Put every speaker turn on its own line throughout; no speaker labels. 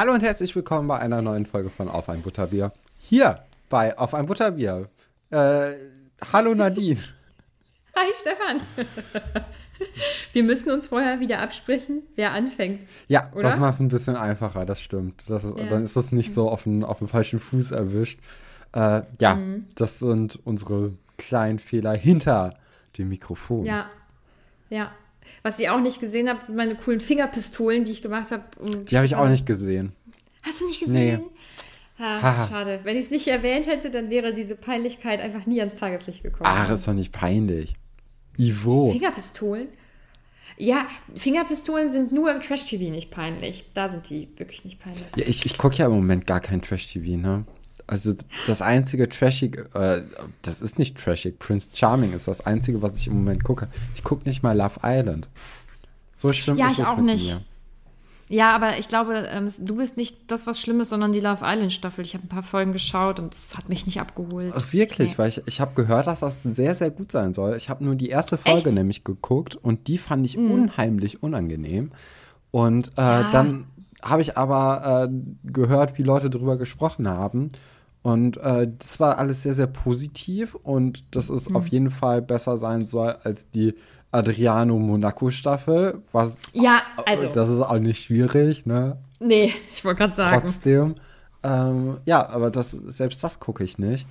Hallo und herzlich willkommen bei einer neuen Folge von Auf ein Butterbier. Hier bei Auf ein Butterbier. Äh, hallo Nadine.
Hi Stefan. Wir müssen uns vorher wieder absprechen, wer anfängt.
Ja, oder? das macht es ein bisschen einfacher, das stimmt. Das ist, ja. Dann ist das nicht so auf den, auf den falschen Fuß erwischt. Äh, ja, mhm. das sind unsere kleinen Fehler hinter dem Mikrofon.
Ja, ja. Was ihr auch nicht gesehen habt, sind meine coolen Fingerpistolen, die ich gemacht habe.
Um die habe ich auch nicht gesehen.
Hast du nicht gesehen? Nee. Ah, schade. Wenn ich es nicht erwähnt hätte, dann wäre diese Peinlichkeit einfach nie ans Tageslicht gekommen.
Ach, ist doch nicht peinlich. Ivo.
Fingerpistolen? Ja, Fingerpistolen sind nur im Trash-TV nicht peinlich. Da sind die wirklich nicht peinlich.
Ja, ich, ich gucke ja im Moment gar kein Trash-TV, ne? Also das einzige Trashig, äh, das ist nicht Trashig, Prince Charming ist das einzige, was ich im Moment gucke. Ich gucke nicht mal Love Island. So schlimm ja, ist es mit nicht. mir.
Ja, aber ich glaube, ähm, du bist nicht das, was Schlimmes, sondern die Love Island Staffel. Ich habe ein paar Folgen geschaut und es hat mich nicht abgeholt.
Ach, wirklich? Nee. Weil ich, ich habe gehört, dass das sehr, sehr gut sein soll. Ich habe nur die erste Folge Echt? nämlich geguckt und die fand ich mhm. unheimlich unangenehm. Und äh, ja. dann habe ich aber äh, gehört, wie Leute darüber gesprochen haben. Und äh, das war alles sehr, sehr positiv und dass es mhm. auf jeden Fall besser sein soll als die Adriano Monaco Staffel. Was,
ja, also.
Das ist auch nicht schwierig, ne?
Nee, ich wollte gerade sagen.
Trotzdem. Ähm, ja, aber das, selbst das gucke ich nicht.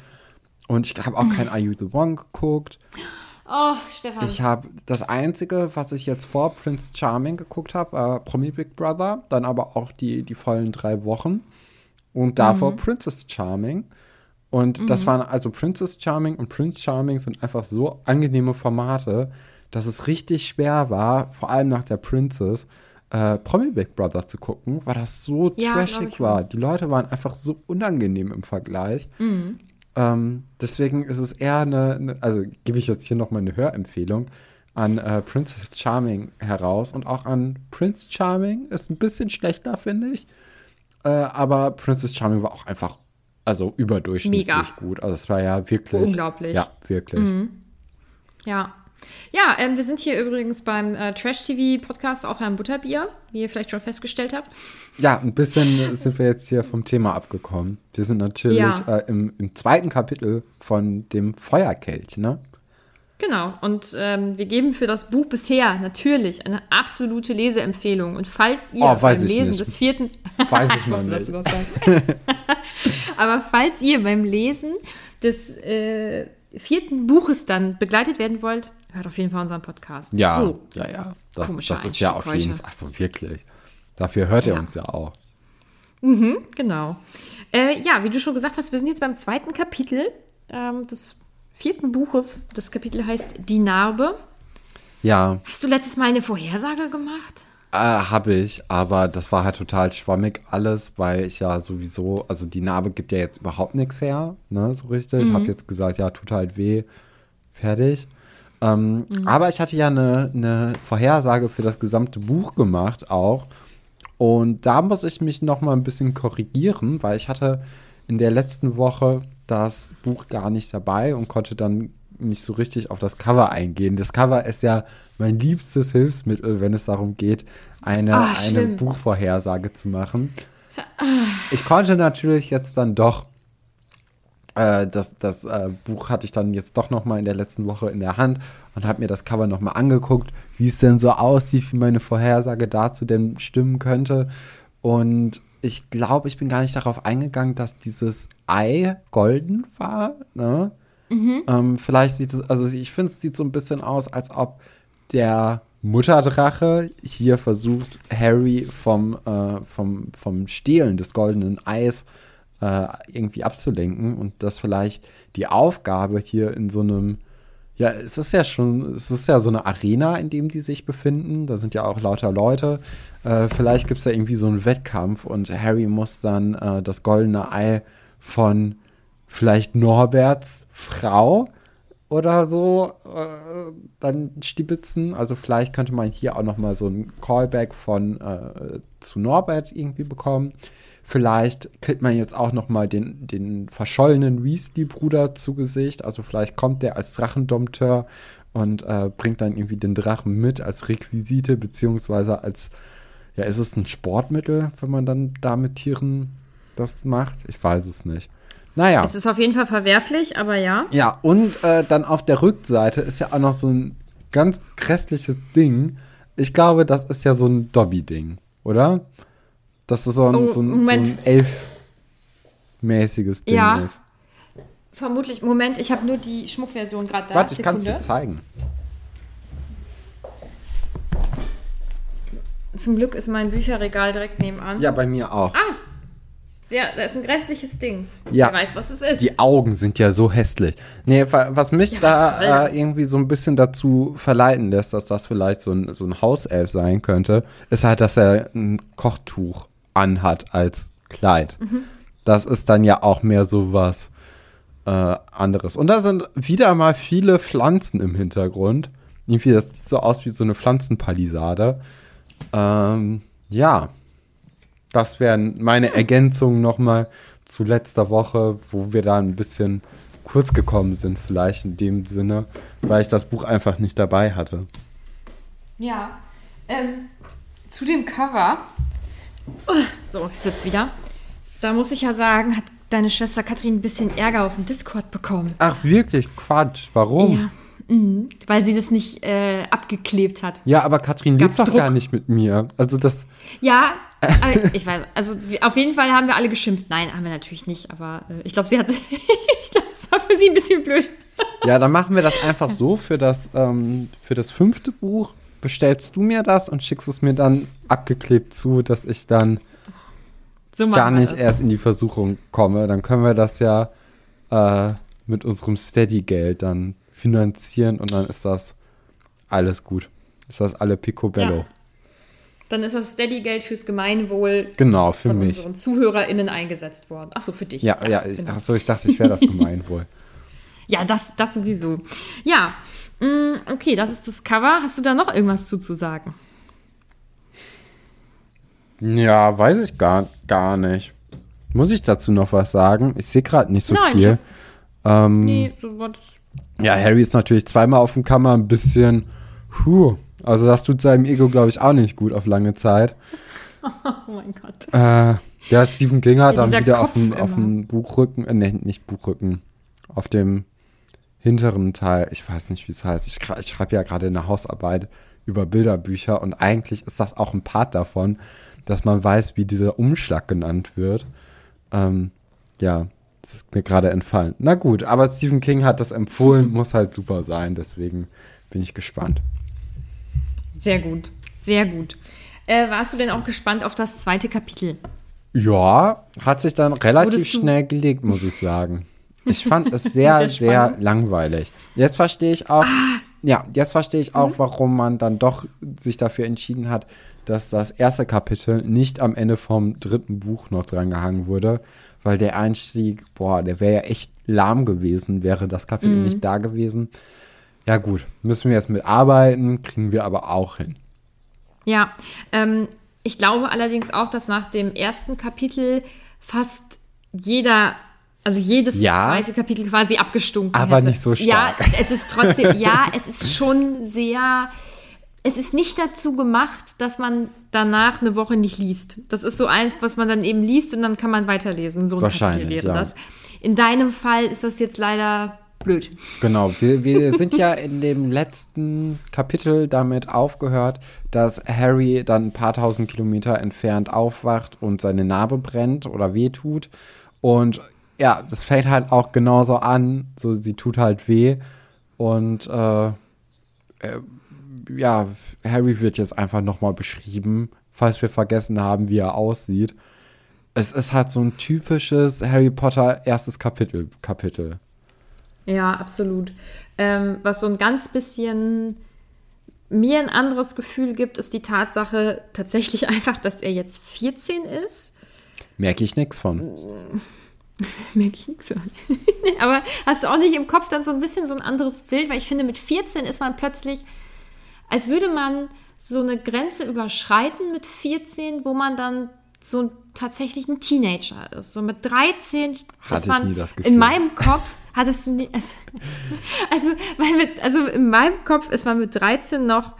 Und ich habe auch mhm. kein Are You the One geguckt.
Oh, Stefan.
Ich habe das Einzige, was ich jetzt vor Prince Charming geguckt habe, äh, Promi Big Brother, dann aber auch die, die vollen drei Wochen und davor mhm. Princess Charming. Und mhm. das waren also Princess Charming und Prince Charming sind einfach so angenehme Formate, dass es richtig schwer war, vor allem nach der Princess, äh, Promi Big Brother zu gucken, weil das so ja, trashig war. Die Leute waren einfach so unangenehm im Vergleich. Mhm. Ähm, deswegen ist es eher eine, eine also gebe ich jetzt hier nochmal eine Hörempfehlung an äh, Princess Charming heraus und auch an Prince Charming. Ist ein bisschen schlechter, finde ich. Äh, aber Princess Charming war auch einfach, also überdurchschnittlich Mega. gut. Also es war ja wirklich.
Unglaublich.
Ja, wirklich. Mhm.
Ja. Ja, ähm, wir sind hier übrigens beim äh, Trash-TV-Podcast auf einem Butterbier, wie ihr vielleicht schon festgestellt habt.
Ja, ein bisschen sind wir jetzt hier vom Thema abgekommen. Wir sind natürlich ja. äh, im, im, zweiten Kapitel von dem Feuerkelch, ne?
Genau, und ähm, wir geben für das Buch bisher natürlich eine absolute Leseempfehlung. Und falls ihr
oh,
beim Lesen des vierten.
Weiß ich noch nicht.
Aber falls ihr beim Lesen des äh, vierten Buches dann begleitet werden wollt, hört auf jeden Fall unseren Podcast.
Ja, so, ja, ja. Das, das ist ja auf jeden Fall. Achso, wirklich. Dafür hört ihr ja. uns ja auch.
Mhm, genau. Äh, ja, wie du schon gesagt hast, wir sind jetzt beim zweiten Kapitel ähm, des vierten Buches. Das Kapitel heißt Die Narbe.
Ja.
Hast du letztes Mal eine Vorhersage gemacht?
Äh, habe ich, aber das war halt total schwammig alles, weil ich ja sowieso, also die Narbe gibt ja jetzt überhaupt nichts her, ne, so richtig. Mhm. Ich habe jetzt gesagt, ja, tut halt weh, fertig. Ähm, mhm. Aber ich hatte ja eine, eine Vorhersage für das gesamte Buch gemacht auch. Und da muss ich mich noch mal ein bisschen korrigieren, weil ich hatte in der letzten Woche das Buch gar nicht dabei und konnte dann nicht so richtig auf das Cover eingehen. Das Cover ist ja mein liebstes Hilfsmittel, wenn es darum geht, eine, oh, eine Buchvorhersage zu machen. Ich konnte natürlich jetzt dann doch, äh, das, das äh, Buch hatte ich dann jetzt doch noch mal in der letzten Woche in der Hand und habe mir das Cover noch mal angeguckt, wie es denn so aussieht, wie meine Vorhersage dazu denn stimmen könnte. Und ich glaube, ich bin gar nicht darauf eingegangen, dass dieses Ei golden war. Ne? Mhm. Ähm, vielleicht sieht es, also ich finde, es sieht so ein bisschen aus, als ob der Mutterdrache hier versucht, Harry vom, äh, vom, vom Stehlen des goldenen Eis äh, irgendwie abzulenken und dass vielleicht die Aufgabe hier in so einem ja, es ist ja schon, es ist ja so eine Arena, in dem die sich befinden. Da sind ja auch lauter Leute. Äh, vielleicht gibt es da irgendwie so einen Wettkampf und Harry muss dann äh, das goldene Ei von vielleicht Norberts Frau oder so äh, dann stibitzen. Also vielleicht könnte man hier auch noch mal so ein Callback von äh, zu Norbert irgendwie bekommen. Vielleicht kriegt man jetzt auch noch mal den, den verschollenen Weasley-Bruder zu Gesicht. Also vielleicht kommt der als Drachendompteur und äh, bringt dann irgendwie den Drachen mit als Requisite, beziehungsweise als Ja, ist es ein Sportmittel, wenn man dann da mit Tieren das macht? Ich weiß es nicht. Naja.
Es ist auf jeden Fall verwerflich, aber ja.
Ja, und äh, dann auf der Rückseite ist ja auch noch so ein ganz grässliches Ding. Ich glaube, das ist ja so ein Dobby-Ding, oder? Dass das so ein,
Oh,
so ein, so ein elfmäßiges Ding
Ja.
ist.
Vermutlich. Moment, ich habe nur die Schmuckversion gerade da.
Warte, ich kann es dir zeigen.
Zum Glück ist mein Bücherregal direkt nebenan.
Ja, bei mir auch.
Ja, da ist ein grässliches Ding.
Ja.
Wer weiß, was es ist.
Die Augen sind ja so hässlich. Nee, wa- was mich
Ja,
da
das?
äh, irgendwie so ein bisschen dazu verleiten lässt, dass das vielleicht so ein, so ein Hauself sein könnte, ist halt, dass er ein Kochtuch anhat als Kleid.
Mhm.
Das ist dann ja auch mehr so was äh, anderes. Und da sind wieder mal viele Pflanzen im Hintergrund. Irgendwie, das sieht so aus wie so eine Pflanzenpalisade. Ähm, ja, das wären meine Ergänzungen nochmal zu letzter Woche, wo wir da ein bisschen kurz gekommen sind, vielleicht in dem Sinne, weil ich das Buch einfach nicht dabei hatte.
Ja. Ähm, zu dem Cover. So, ich sitze wieder. Da muss ich ja sagen, hat deine Schwester Katrin ein bisschen Ärger auf dem Discord bekommen.
Ach, wirklich? Quatsch. Warum?
Ja. Mhm. Weil sie das nicht äh, abgeklebt hat.
Ja, aber Katrin
Gab's
lebt doch
Druck?
gar nicht mit mir. Also das,
Ja, ich weiß. Also auf jeden Fall haben wir alle geschimpft. Nein, haben wir natürlich nicht. Aber äh, ich glaube, sie hat. ich glaube, es war für sie ein bisschen blöd.
ja, dann machen wir das einfach so für das, ähm, für das fünfte Buch. Bestellst du mir das und schickst es mir dann abgeklebt zu, dass ich dann
So
gar nicht
das.
erst in die Versuchung komme. Dann können wir das ja äh, mit unserem Steady-Geld dann finanzieren und dann ist das alles gut. Ist das alle picobello.
Ja. Dann ist das Steady-Geld fürs Gemeinwohl
Genau, für
von
mich.
unseren ZuhörerInnen eingesetzt worden. Achso, für dich.
Ja, ja, ich,
genau.
ach so, ich dachte, ich wäre das Gemeinwohl.
Ja, das, das sowieso. Ja, mh, okay, das ist das Cover. Hast du da noch irgendwas zuzusagen?
Ja, weiß ich gar, gar nicht. Muss ich dazu noch was sagen? Ich sehe gerade nicht so
Nein,
viel. Ähm,
Nee, so war das.
Ja, Harry ist natürlich zweimal auf dem Kammer ein bisschen. Huh. Also das tut seinem Ego, glaube ich, auch nicht gut auf lange Zeit.
Oh mein Gott.
Äh, ja, Stephen King hat
Ja,
dann wieder auf dem, auf dem Buchrücken, äh, nee, nicht Buchrücken, auf dem hinteren Teil, ich weiß nicht, wie es heißt. Ich, ich schreibe ja gerade eine Hausarbeit über Bilderbücher und eigentlich ist das auch ein Part davon, dass man weiß, wie dieser Umschlag genannt wird. Ähm, ja, das ist mir gerade entfallen. Na gut, aber Stephen King hat das empfohlen, muss halt super sein, deswegen bin ich gespannt.
Sehr gut, sehr gut. Äh, warst du denn auch gespannt auf das zweite Kapitel?
Ja, hat sich dann relativ schnell gelegt, muss ich sagen. Ich fand es sehr, sehr langweilig. Jetzt verstehe ich auch,
Ah.
ja, jetzt verstehe ich
Mhm.
auch, warum man dann doch sich dafür entschieden hat, dass das erste Kapitel nicht am Ende vom dritten Buch noch dran gehangen wurde, weil der Einstieg, boah, der wäre ja echt lahm gewesen, wäre das Kapitel
Mhm.
nicht da gewesen. Ja gut, müssen wir jetzt mitarbeiten, kriegen wir aber auch hin.
Ja, ähm, ich glaube allerdings auch, dass nach dem ersten Kapitel fast jeder, also jedes
Ja.
zweite Kapitel quasi abgestunken
Aber
hätte.
nicht so stark.
Ja, es ist trotzdem, ja, es ist schon sehr, es ist nicht dazu gemacht, dass man danach eine Woche nicht liest. Das ist so eins, was man dann eben liest und dann kann man weiterlesen. So ein
Wahrscheinlich,
Kapitel wäre
ja.
das. In deinem Fall ist das jetzt leider blöd.
Genau, wir, wir sind ja in dem letzten Kapitel damit aufgehört, dass Harry dann ein paar tausend Kilometer entfernt aufwacht und seine Narbe brennt oder wehtut. Und ja, das fängt halt auch genauso an. So, sie tut halt weh. Und äh, äh, ja, Harry wird jetzt einfach nochmal beschrieben, falls wir vergessen haben, wie er aussieht. Es ist halt so ein typisches Harry Potter erstes Kapitel. Kapitel.
Ja, absolut. Ähm, was so ein ganz bisschen mir ein anderes Gefühl gibt, ist die Tatsache tatsächlich einfach, dass er jetzt 14 ist.
Merke ich nichts von.
Merke ich nichts an. Aber hast du auch nicht im Kopf dann so ein bisschen so ein anderes Bild? Weil ich finde, mit 14 ist man plötzlich, als würde man so eine Grenze überschreiten mit 14, wo man dann so tatsächlich ein Teenager ist. So mit 13
Hatte
ist
ich
man
nie das Gefühl.
in meinem Kopf hat es nie, also, also, weil mit, also in meinem Kopf ist man mit 13 noch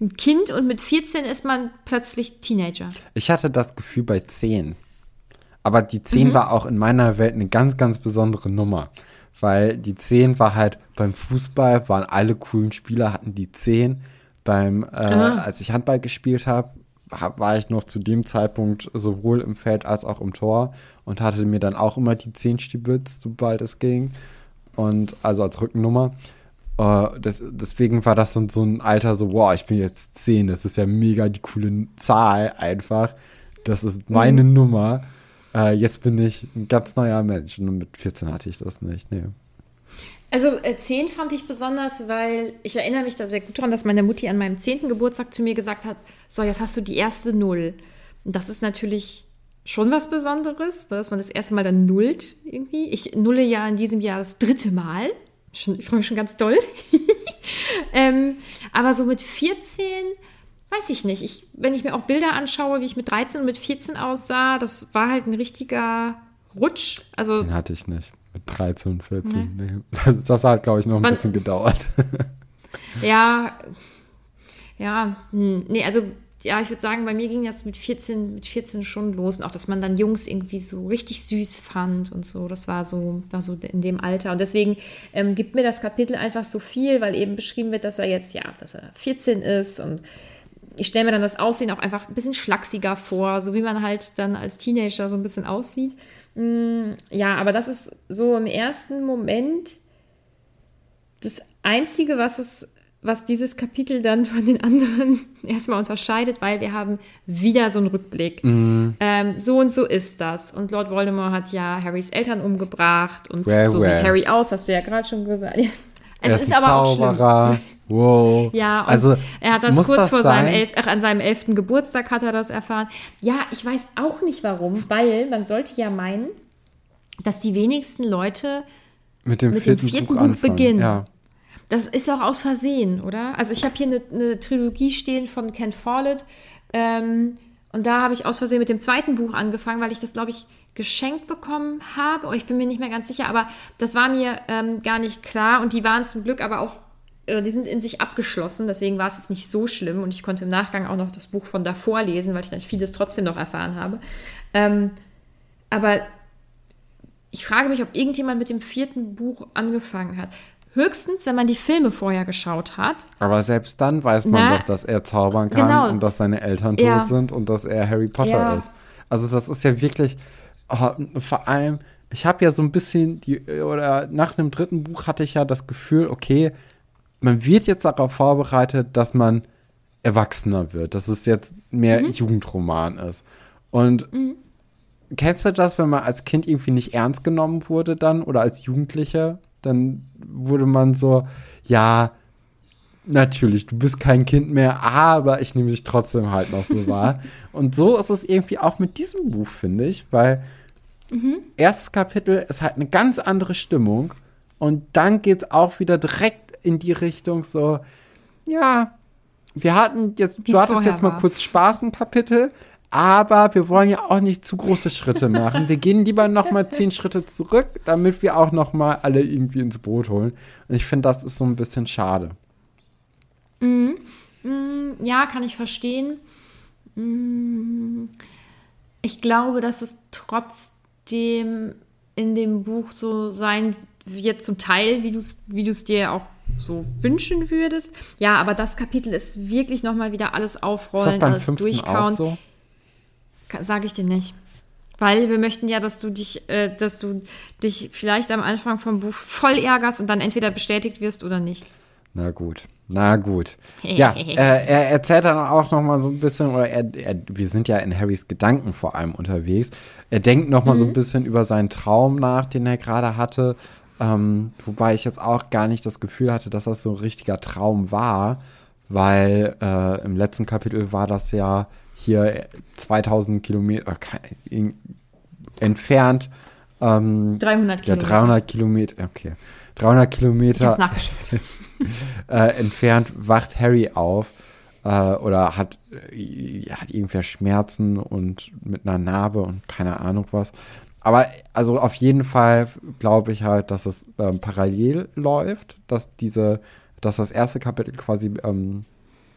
ein Kind und mit 14 ist man plötzlich Teenager.
Ich hatte das Gefühl bei 10. Aber die 10 mhm. war auch in meiner Welt eine ganz, ganz besondere Nummer. Weil die 10 war halt beim Fußball, waren alle coolen Spieler, hatten die 10. Beim, äh, als ich Handball gespielt habe, hab, war ich noch zu dem Zeitpunkt sowohl im Feld als auch im Tor und hatte mir dann auch immer die 10 stibitzt, sobald es ging. Und also als Rückennummer. Uh, das, deswegen war das so, so ein Alter, so, wow, ich bin jetzt 10, das ist ja mega die coole Zahl einfach. Das ist meine mhm. Nummer. Uh, jetzt bin ich ein ganz neuer Mensch. Und mit 14 hatte ich das nicht. Nee.
Also äh, 10 fand ich besonders, weil ich erinnere mich da sehr gut daran, dass meine Mutti an meinem 10. Geburtstag zu mir gesagt hat, so, jetzt hast du die erste Null. Und das ist natürlich schon was Besonderes, dass man das erste Mal dann nullt irgendwie. Ich nulle ja in diesem Jahr das dritte Mal. Schon, ich freue mich schon ganz doll. ähm, aber so mit 14, weiß ich nicht. Ich, wenn ich mir auch Bilder anschaue, wie ich mit 13 und mit 14 aussah, das war halt ein richtiger Rutsch. Also,
Den hatte ich nicht. Mit 13 und 14. Nee. Nee. Das, hat, glaube ich, noch ein Man, bisschen gedauert.
ja, ja, hm, nee, also ja, ich würde sagen, bei mir ging das mit 14, mit 14 schon los. Und auch, dass man dann Jungs irgendwie so richtig süß fand und so. Das war so, war so in dem Alter. Und deswegen ähm, gibt mir das Kapitel einfach so viel, weil eben beschrieben wird, dass er jetzt, ja, dass er 14 ist. Und ich stelle mir dann das Aussehen auch einfach ein bisschen schlachsiger vor, so wie man halt dann als Teenager so ein bisschen aussieht. Mm, ja, aber das ist so im ersten Moment das Einzige, was es was dieses Kapitel dann von den anderen erstmal unterscheidet, weil wir haben wieder so einen Rückblick. Mhm. Ähm, so und so ist das. Und Lord Voldemort hat ja Harrys Eltern umgebracht und well, so well. sieht Harry aus, hast du ja gerade schon gesagt. Es
er ist, ist aber Zauberer. auch schlimm. Wow.
Ja, also, er hat das kurz das vor seinem elf, ach, an seinem elften Geburtstag hat er das erfahren. Ja, ich weiß auch nicht warum, weil man sollte ja meinen, dass die wenigsten Leute
mit dem mit vierten, dem vierten Buch, Buch
beginnen. Ja. Das ist auch aus Versehen, oder? Also ich habe hier eine, eine, Trilogie stehen von Ken Follett. Ähm, und da habe ich aus Versehen mit dem zweiten Buch angefangen, weil ich das, glaube ich, geschenkt bekommen habe. Oh, ich bin mir nicht mehr ganz sicher, aber das war mir ähm, gar nicht klar. Und die waren zum Glück aber auch, äh, die sind in sich abgeschlossen. Deswegen war es jetzt nicht so schlimm. Und ich konnte im Nachgang auch noch das Buch von davor lesen, weil ich dann vieles trotzdem noch erfahren habe. Ähm, aber ich frage mich, ob irgendjemand mit dem vierten Buch angefangen hat. Höchstens, wenn man die Filme vorher geschaut hat.
Aber selbst dann weiß man Na, doch, dass er zaubern kann genau. und dass seine Eltern tot ja. sind und dass er Harry Potter ja. ist. Also das ist ja wirklich, oh, vor allem, ich habe ja so ein bisschen, die, oder nach dem dritten Buch hatte ich ja das Gefühl, okay, man wird jetzt darauf vorbereitet, dass man erwachsener wird, dass es jetzt mehr mhm. Jugendroman ist. Und mhm. kennst du das, wenn man als Kind irgendwie nicht ernst genommen wurde dann oder als Jugendlicher? Dann wurde man so, ja, natürlich, du bist kein Kind mehr, aber ich nehme dich trotzdem halt noch so wahr. Und so ist es irgendwie auch mit diesem Buch, finde ich, weil mhm. erstes Kapitel ist halt eine ganz andere Stimmung und dann geht es auch wieder direkt in die Richtung so, ja, wir hatten jetzt, Wie's du hattest jetzt mal war. kurz Spaß ein Kapitel, aber wir wollen ja auch nicht zu große Schritte machen. Wir gehen lieber noch mal zehn Schritte zurück, damit wir auch noch mal alle irgendwie ins Boot holen. Und ich finde, das ist so ein bisschen schade.
Mhm. Mhm. Ja, kann ich verstehen. Mhm. Ich glaube, dass es trotzdem in dem Buch so sein wird, zum Teil, wie du es wie dir auch so wünschen würdest. Ja, aber das Kapitel ist wirklich noch mal wieder alles aufrollen, alles durchkauen. So? Sage ich dir nicht. Weil wir möchten ja, dass du dich, äh, dass du dich vielleicht am Anfang vom Buch voll ärgerst und dann entweder bestätigt wirst oder nicht.
Na gut. Na gut. Ja, äh, er erzählt dann auch noch mal so ein bisschen, oder er, er, wir sind ja in Harrys Gedanken vor allem unterwegs. Er denkt noch mal mhm. so ein mhm. bisschen über seinen Traum nach, den er gerade hatte. Ähm, wobei ich jetzt auch gar nicht das Gefühl hatte, dass das so ein richtiger Traum war, weil äh, im letzten Kapitel war das ja hier 2000 Kilometer äh, entfernt.
Ähm, 300
Kilometer. Ja, 300 Kilometer, okay. 300 Kilometer äh, entfernt wacht Harry auf äh, oder hat, äh, hat irgendwer Schmerzen und mit einer Narbe und keine Ahnung was. Aber also auf jeden Fall glaube ich halt, dass es ähm, parallel läuft, dass diese, dass das erste Kapitel quasi ähm,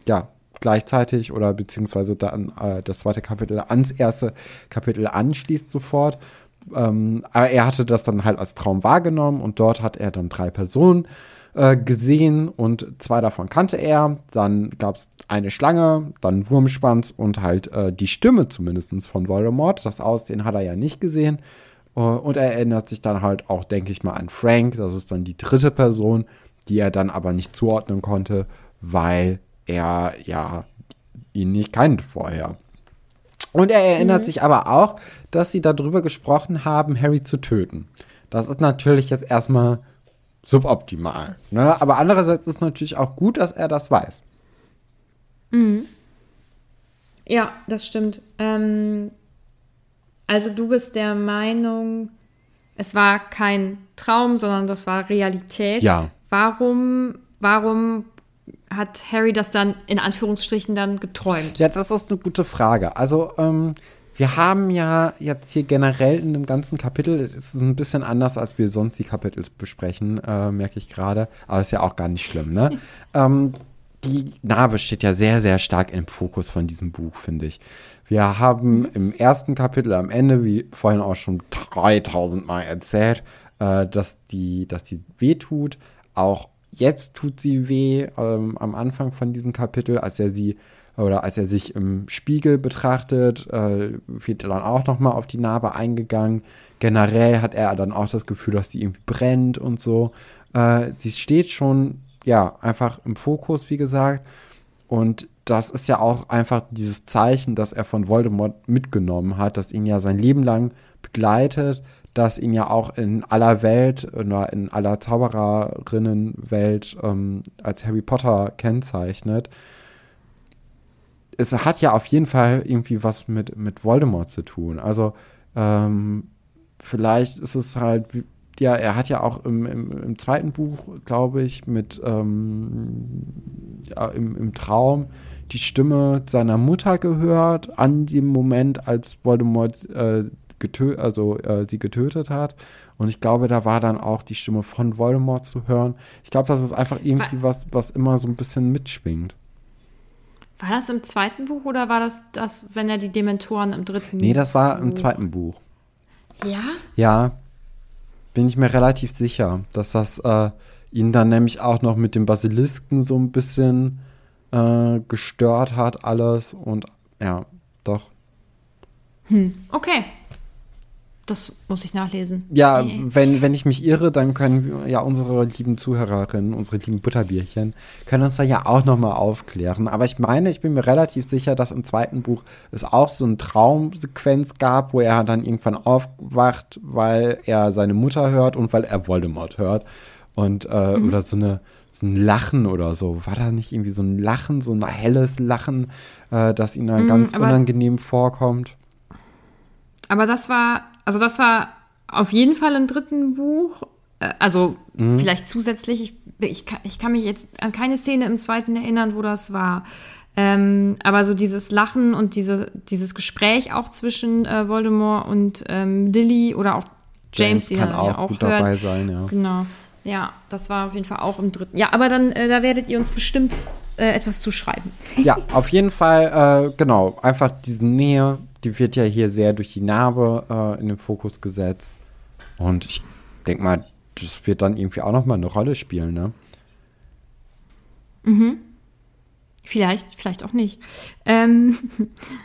ja gleichzeitig oder beziehungsweise dann äh, das zweite Kapitel ans erste Kapitel anschließt sofort. Ähm, aber er hatte das dann halt als Traum wahrgenommen und dort hat er dann drei Personen äh, gesehen und zwei davon kannte er. Dann gab es eine Schlange, dann Wurmschwanz und halt äh, die Stimme zumindest von Voldemort. Das Aussehen hat er ja nicht gesehen. Uh, und er erinnert sich dann halt auch, denke ich mal, an Frank. Das ist dann die dritte Person, die er dann aber nicht zuordnen konnte, weil er ja ihn nicht kannte vorher. Und er erinnert mhm. sich aber auch, dass sie darüber gesprochen haben, Harry zu töten. Das ist natürlich jetzt erstmal suboptimal. Ne? Aber andererseits ist es natürlich auch gut, dass er das weiß.
Mhm. Ja, das stimmt. Ähm, also du bist der Meinung, es war kein Traum, sondern das war Realität.
Ja.
Warum, warum hat Harry das dann in Anführungsstrichen dann geträumt?
Ja, das ist eine gute Frage. Also, ähm, wir haben ja jetzt hier generell in dem ganzen Kapitel, es ist ein bisschen anders, als wir sonst die Kapitel besprechen, äh, merke ich gerade. Aber ist ja auch gar nicht schlimm, ne? ähm, die Narbe steht ja sehr, sehr stark im Fokus von diesem Buch, finde ich. Wir haben im ersten Kapitel am Ende, wie vorhin auch schon 3000 Mal erzählt, äh, dass, die, dass die weh tut. Auch jetzt tut sie weh ähm, am Anfang von diesem Kapitel, als er sie oder als er sich im Spiegel betrachtet, äh, wird er dann auch nochmal auf die Narbe eingegangen. Generell hat er dann auch das Gefühl, dass die irgendwie brennt und so. Äh, sie steht schon, ja, einfach im Fokus, wie gesagt. Und das ist ja auch einfach dieses Zeichen, das er von Voldemort mitgenommen hat, das ihn ja sein Leben lang begleitet, das ihn ja auch in aller Welt oder in aller Zaubererinnenwelt ähm, als Harry Potter kennzeichnet es hat ja auf jeden Fall irgendwie was mit, mit Voldemort zu tun. Also ähm, vielleicht ist es halt, ja, er hat ja auch im, im, im zweiten Buch, glaube ich, mit ähm, ja, im, im Traum die Stimme seiner Mutter gehört, an dem Moment, als Voldemort äh, getö also, äh, sie getötet hat. Und ich glaube, da war dann auch die Stimme von Voldemort zu hören. Ich glaube, das ist einfach irgendwie was, was immer so ein bisschen mitschwingt.
War das im zweiten Buch oder war das das, wenn er die Dementoren im dritten
Nee, das war im zweiten Buch.
Ja?
Ja, bin ich mir relativ sicher, dass das äh, ihn dann nämlich auch noch mit dem Basilisken so ein bisschen äh, gestört hat, alles. Und ja, doch.
Hm, okay. Das muss ich nachlesen.
Ja, nee. wenn, wenn ich mich irre, dann können ja unsere lieben Zuhörerinnen, unsere lieben Butterbierchen, können uns da ja auch nochmal aufklären. Aber ich meine, ich bin mir relativ sicher, dass im zweiten Buch es auch so eine Traumsequenz gab, wo er dann irgendwann aufwacht, weil er seine Mutter hört und weil er Voldemort hört. Und, äh, mhm. oder so eine, so ein Lachen oder so. War da nicht irgendwie so ein Lachen, so ein helles Lachen, äh, das ihm dann mhm, ganz unangenehm vorkommt?
Aber das war also das war auf jeden Fall im dritten Buch. Äh, also mhm. vielleicht zusätzlich. Ich, ich, kann, ich kann mich jetzt an keine Szene im zweiten erinnern, wo das war. Ähm, aber so dieses Lachen und diese, dieses Gespräch auch zwischen äh, Voldemort und ähm, Lily oder auch James, James die kann auch, ja auch gut hört. dabei sein, ja. Genau. Ja, das war auf jeden Fall auch im dritten. Ja, aber dann, äh, da werdet ihr uns bestimmt äh, etwas zuschreiben.
Ja, auf jeden Fall, äh, genau, einfach diese Nähe, die wird ja hier sehr durch die Narbe äh, in den Fokus gesetzt. Und ich denke mal, das wird dann irgendwie auch noch mal eine Rolle spielen, ne?
Mhm. Vielleicht, vielleicht auch nicht. Ähm,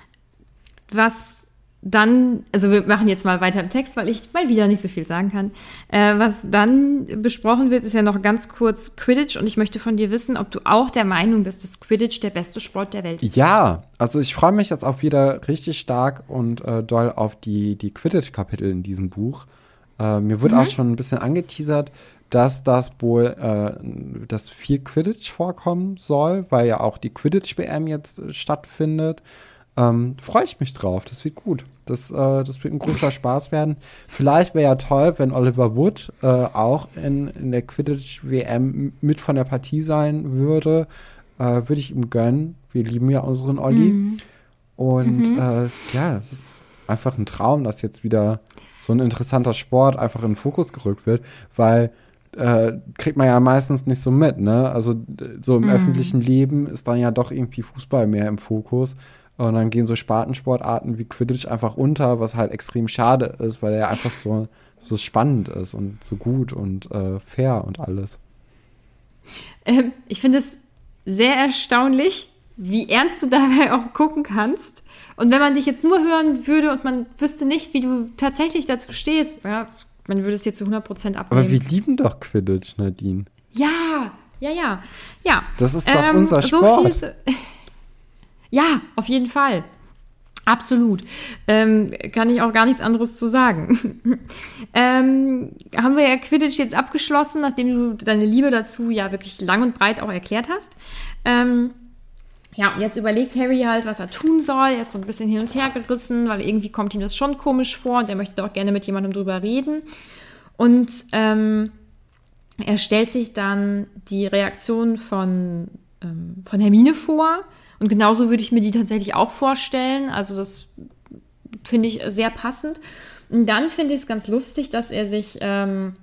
was dann, also wir machen jetzt mal weiter im Text, weil ich mal wieder nicht so viel sagen kann. Äh, was dann besprochen wird, ist ja noch ganz kurz Quidditch und ich möchte von dir wissen, ob du auch der Meinung bist, dass Quidditch der beste Sport der Welt
ist. Ja, also ich freue mich jetzt auch wieder richtig stark und äh, doll auf die, die Quidditch-Kapitel in diesem Buch. Äh, mir wird mhm. auch schon ein bisschen angeteasert, dass das wohl, äh, dass viel Quidditch vorkommen soll, weil ja auch die Quidditch-WM jetzt äh, stattfindet. Ähm, freue ich mich drauf, das wird gut. Das, äh, das wird ein großer Spaß werden. Vielleicht wäre ja toll, wenn Oliver Wood äh, auch in, in der Quidditch-WM mit von der Partie sein würde. Äh, würde ich ihm gönnen. Wir lieben ja unseren Olli. Mhm. Und mhm. Äh, ja, es ist einfach ein Traum, dass jetzt wieder so ein interessanter Sport einfach in den Fokus gerückt wird, weil äh, kriegt man ja meistens nicht so mit, ne? Also so im
Mhm.
öffentlichen Leben ist dann ja doch irgendwie Fußball mehr im Fokus. Und dann gehen so Spartensportarten wie Quidditch einfach unter, was halt extrem schade ist, weil er einfach so, so spannend ist und so gut und äh, fair und alles.
Ähm, ich finde es sehr erstaunlich, wie ernst du dabei auch gucken kannst. Und wenn man dich jetzt nur hören würde und man wüsste nicht, wie du tatsächlich dazu stehst, ja, man würde es dir zu 100% abnehmen.
Aber wir lieben doch Quidditch, Nadine.
Ja, ja, ja, ja.
Das ist doch unser
So
Sport.
viel zu, ja, auf jeden Fall. Absolut. Ähm, kann ich auch gar nichts anderes zu sagen. ähm, haben wir ja Quidditch jetzt abgeschlossen, nachdem du deine Liebe dazu ja wirklich lang und breit auch erklärt hast. Ähm, ja, und jetzt überlegt Harry halt, was er tun soll. Er ist so ein bisschen hin und her gerissen, weil irgendwie kommt ihm das schon komisch vor und er möchte da auch gerne mit jemandem drüber reden. Und ähm, er stellt sich dann die Reaktion von, ähm, von Hermine vor. Und genauso würde ich mir die tatsächlich auch vorstellen. Also das finde ich sehr passend. Und dann finde ich es ganz lustig, dass er sich ähm,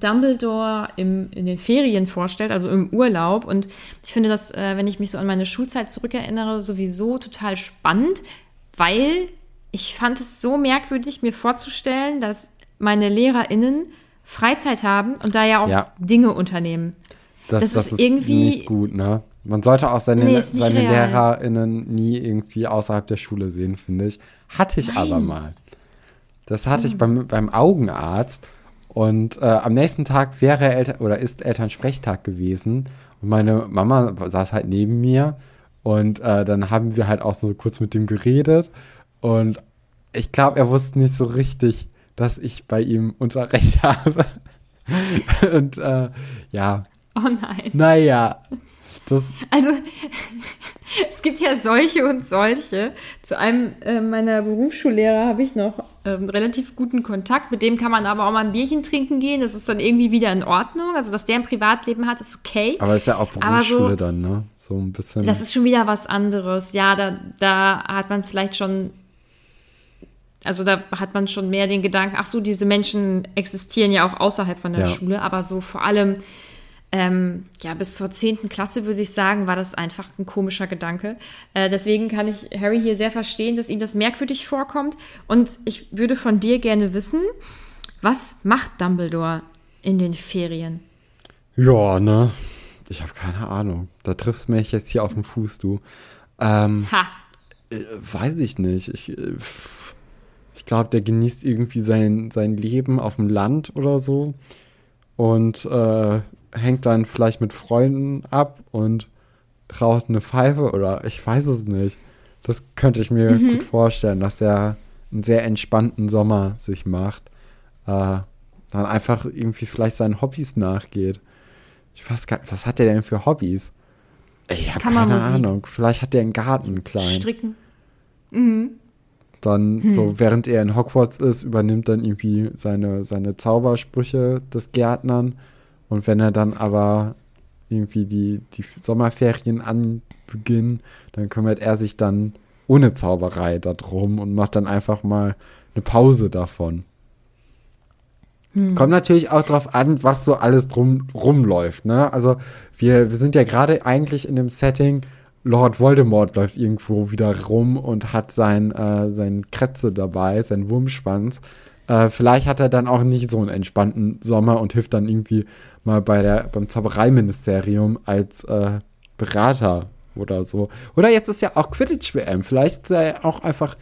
Dumbledore im, in den Ferien vorstellt, also im Urlaub. Und ich finde das, äh, wenn ich mich so an meine Schulzeit zurückerinnere, sowieso total spannend, weil ich fand es so merkwürdig, mir vorzustellen, dass meine LehrerInnen Freizeit haben und da ja auch
Ja.
Dinge unternehmen.
Das,
Das
das
ist
ist
irgendwie-
nicht gut, ne? Man sollte auch seine,
Nee,
seine
real.
LehrerInnen nie irgendwie außerhalb der Schule sehen, finde ich. Hatte ich aber mal. Das hatte
Hm.
ich beim, beim Augenarzt. Und äh, am nächsten Tag wäre Eltern oder ist Elternsprechtag gewesen. Und meine Mama saß halt neben mir. Und äh, dann haben wir halt auch so kurz mit dem geredet. Und ich glaube, er wusste nicht so richtig, dass ich bei ihm Unterricht habe. und äh, ja,
Oh nein.
naja, das,
Also, es gibt ja solche und solche. Zu einem äh, meiner Berufsschullehrer habe ich noch ähm, relativ guten Kontakt. Mit dem kann man aber auch mal ein Bierchen trinken gehen. Das ist dann irgendwie wieder in Ordnung. Also, dass der ein Privatleben hat, ist okay.
aber ist ja auch
Aber so-
Berufsschule dann, ne? So ein bisschen.
Das ist schon wieder was anderes. Ja, da, da hat man vielleicht schon, also da hat man schon mehr den Gedanken, ach so, diese Menschen existieren ja auch außerhalb von der
Ja.
Schule, aber so vor allem, ähm, ja, bis zur 10. Klasse würde ich sagen, war das einfach ein komischer Gedanke. Äh, deswegen kann ich Harry hier sehr verstehen, dass ihm das merkwürdig vorkommt. Und ich würde von dir gerne wissen, was macht Dumbledore in den Ferien?
ja, ne? Ich habe keine Ahnung. Da triffst du mich jetzt hier auf den Fuß, du. Ähm,
Ha!
äh, weiß ich nicht. Ich, äh, ich glaube, der genießt irgendwie sein, sein Leben auf dem Land oder so. Und äh, hängt dann vielleicht mit Freunden ab und raucht eine Pfeife oder ich weiß es nicht. Das könnte ich mir gut vorstellen, dass er einen sehr entspannten Sommer sich macht. Äh, dann einfach irgendwie vielleicht seinen Hobbys nachgeht. Ich weiß gar was hat der denn für Hobbys? Ich habe keine. Ahnung. Vielleicht hat der einen Garten, kleinen.
Stricken.
Dann
Hm.
so, während er in Hogwarts ist, übernimmt dann irgendwie seine, seine Zaubersprüche des Gärtnern. Und wenn er dann aber irgendwie die, die Sommerferien anbeginnen, dann kümmert er sich dann ohne Zauberei darum und macht dann einfach mal eine Pause davon.
Hm.
Kommt natürlich auch drauf an, was so alles drum rumläuft, ne? Also wir, wir sind ja gerade eigentlich in dem Setting, Lord Voldemort läuft irgendwo wieder rum und hat sein, äh, sein Kretze dabei, sein Wurmschwanz. Äh, vielleicht hat er dann auch nicht so einen entspannten Sommer und hilft dann irgendwie mal bei der, beim Zaubereiministerium als äh, Berater oder so. Oder jetzt ist ja auch Quidditch-WM. Vielleicht ist er auch einfach,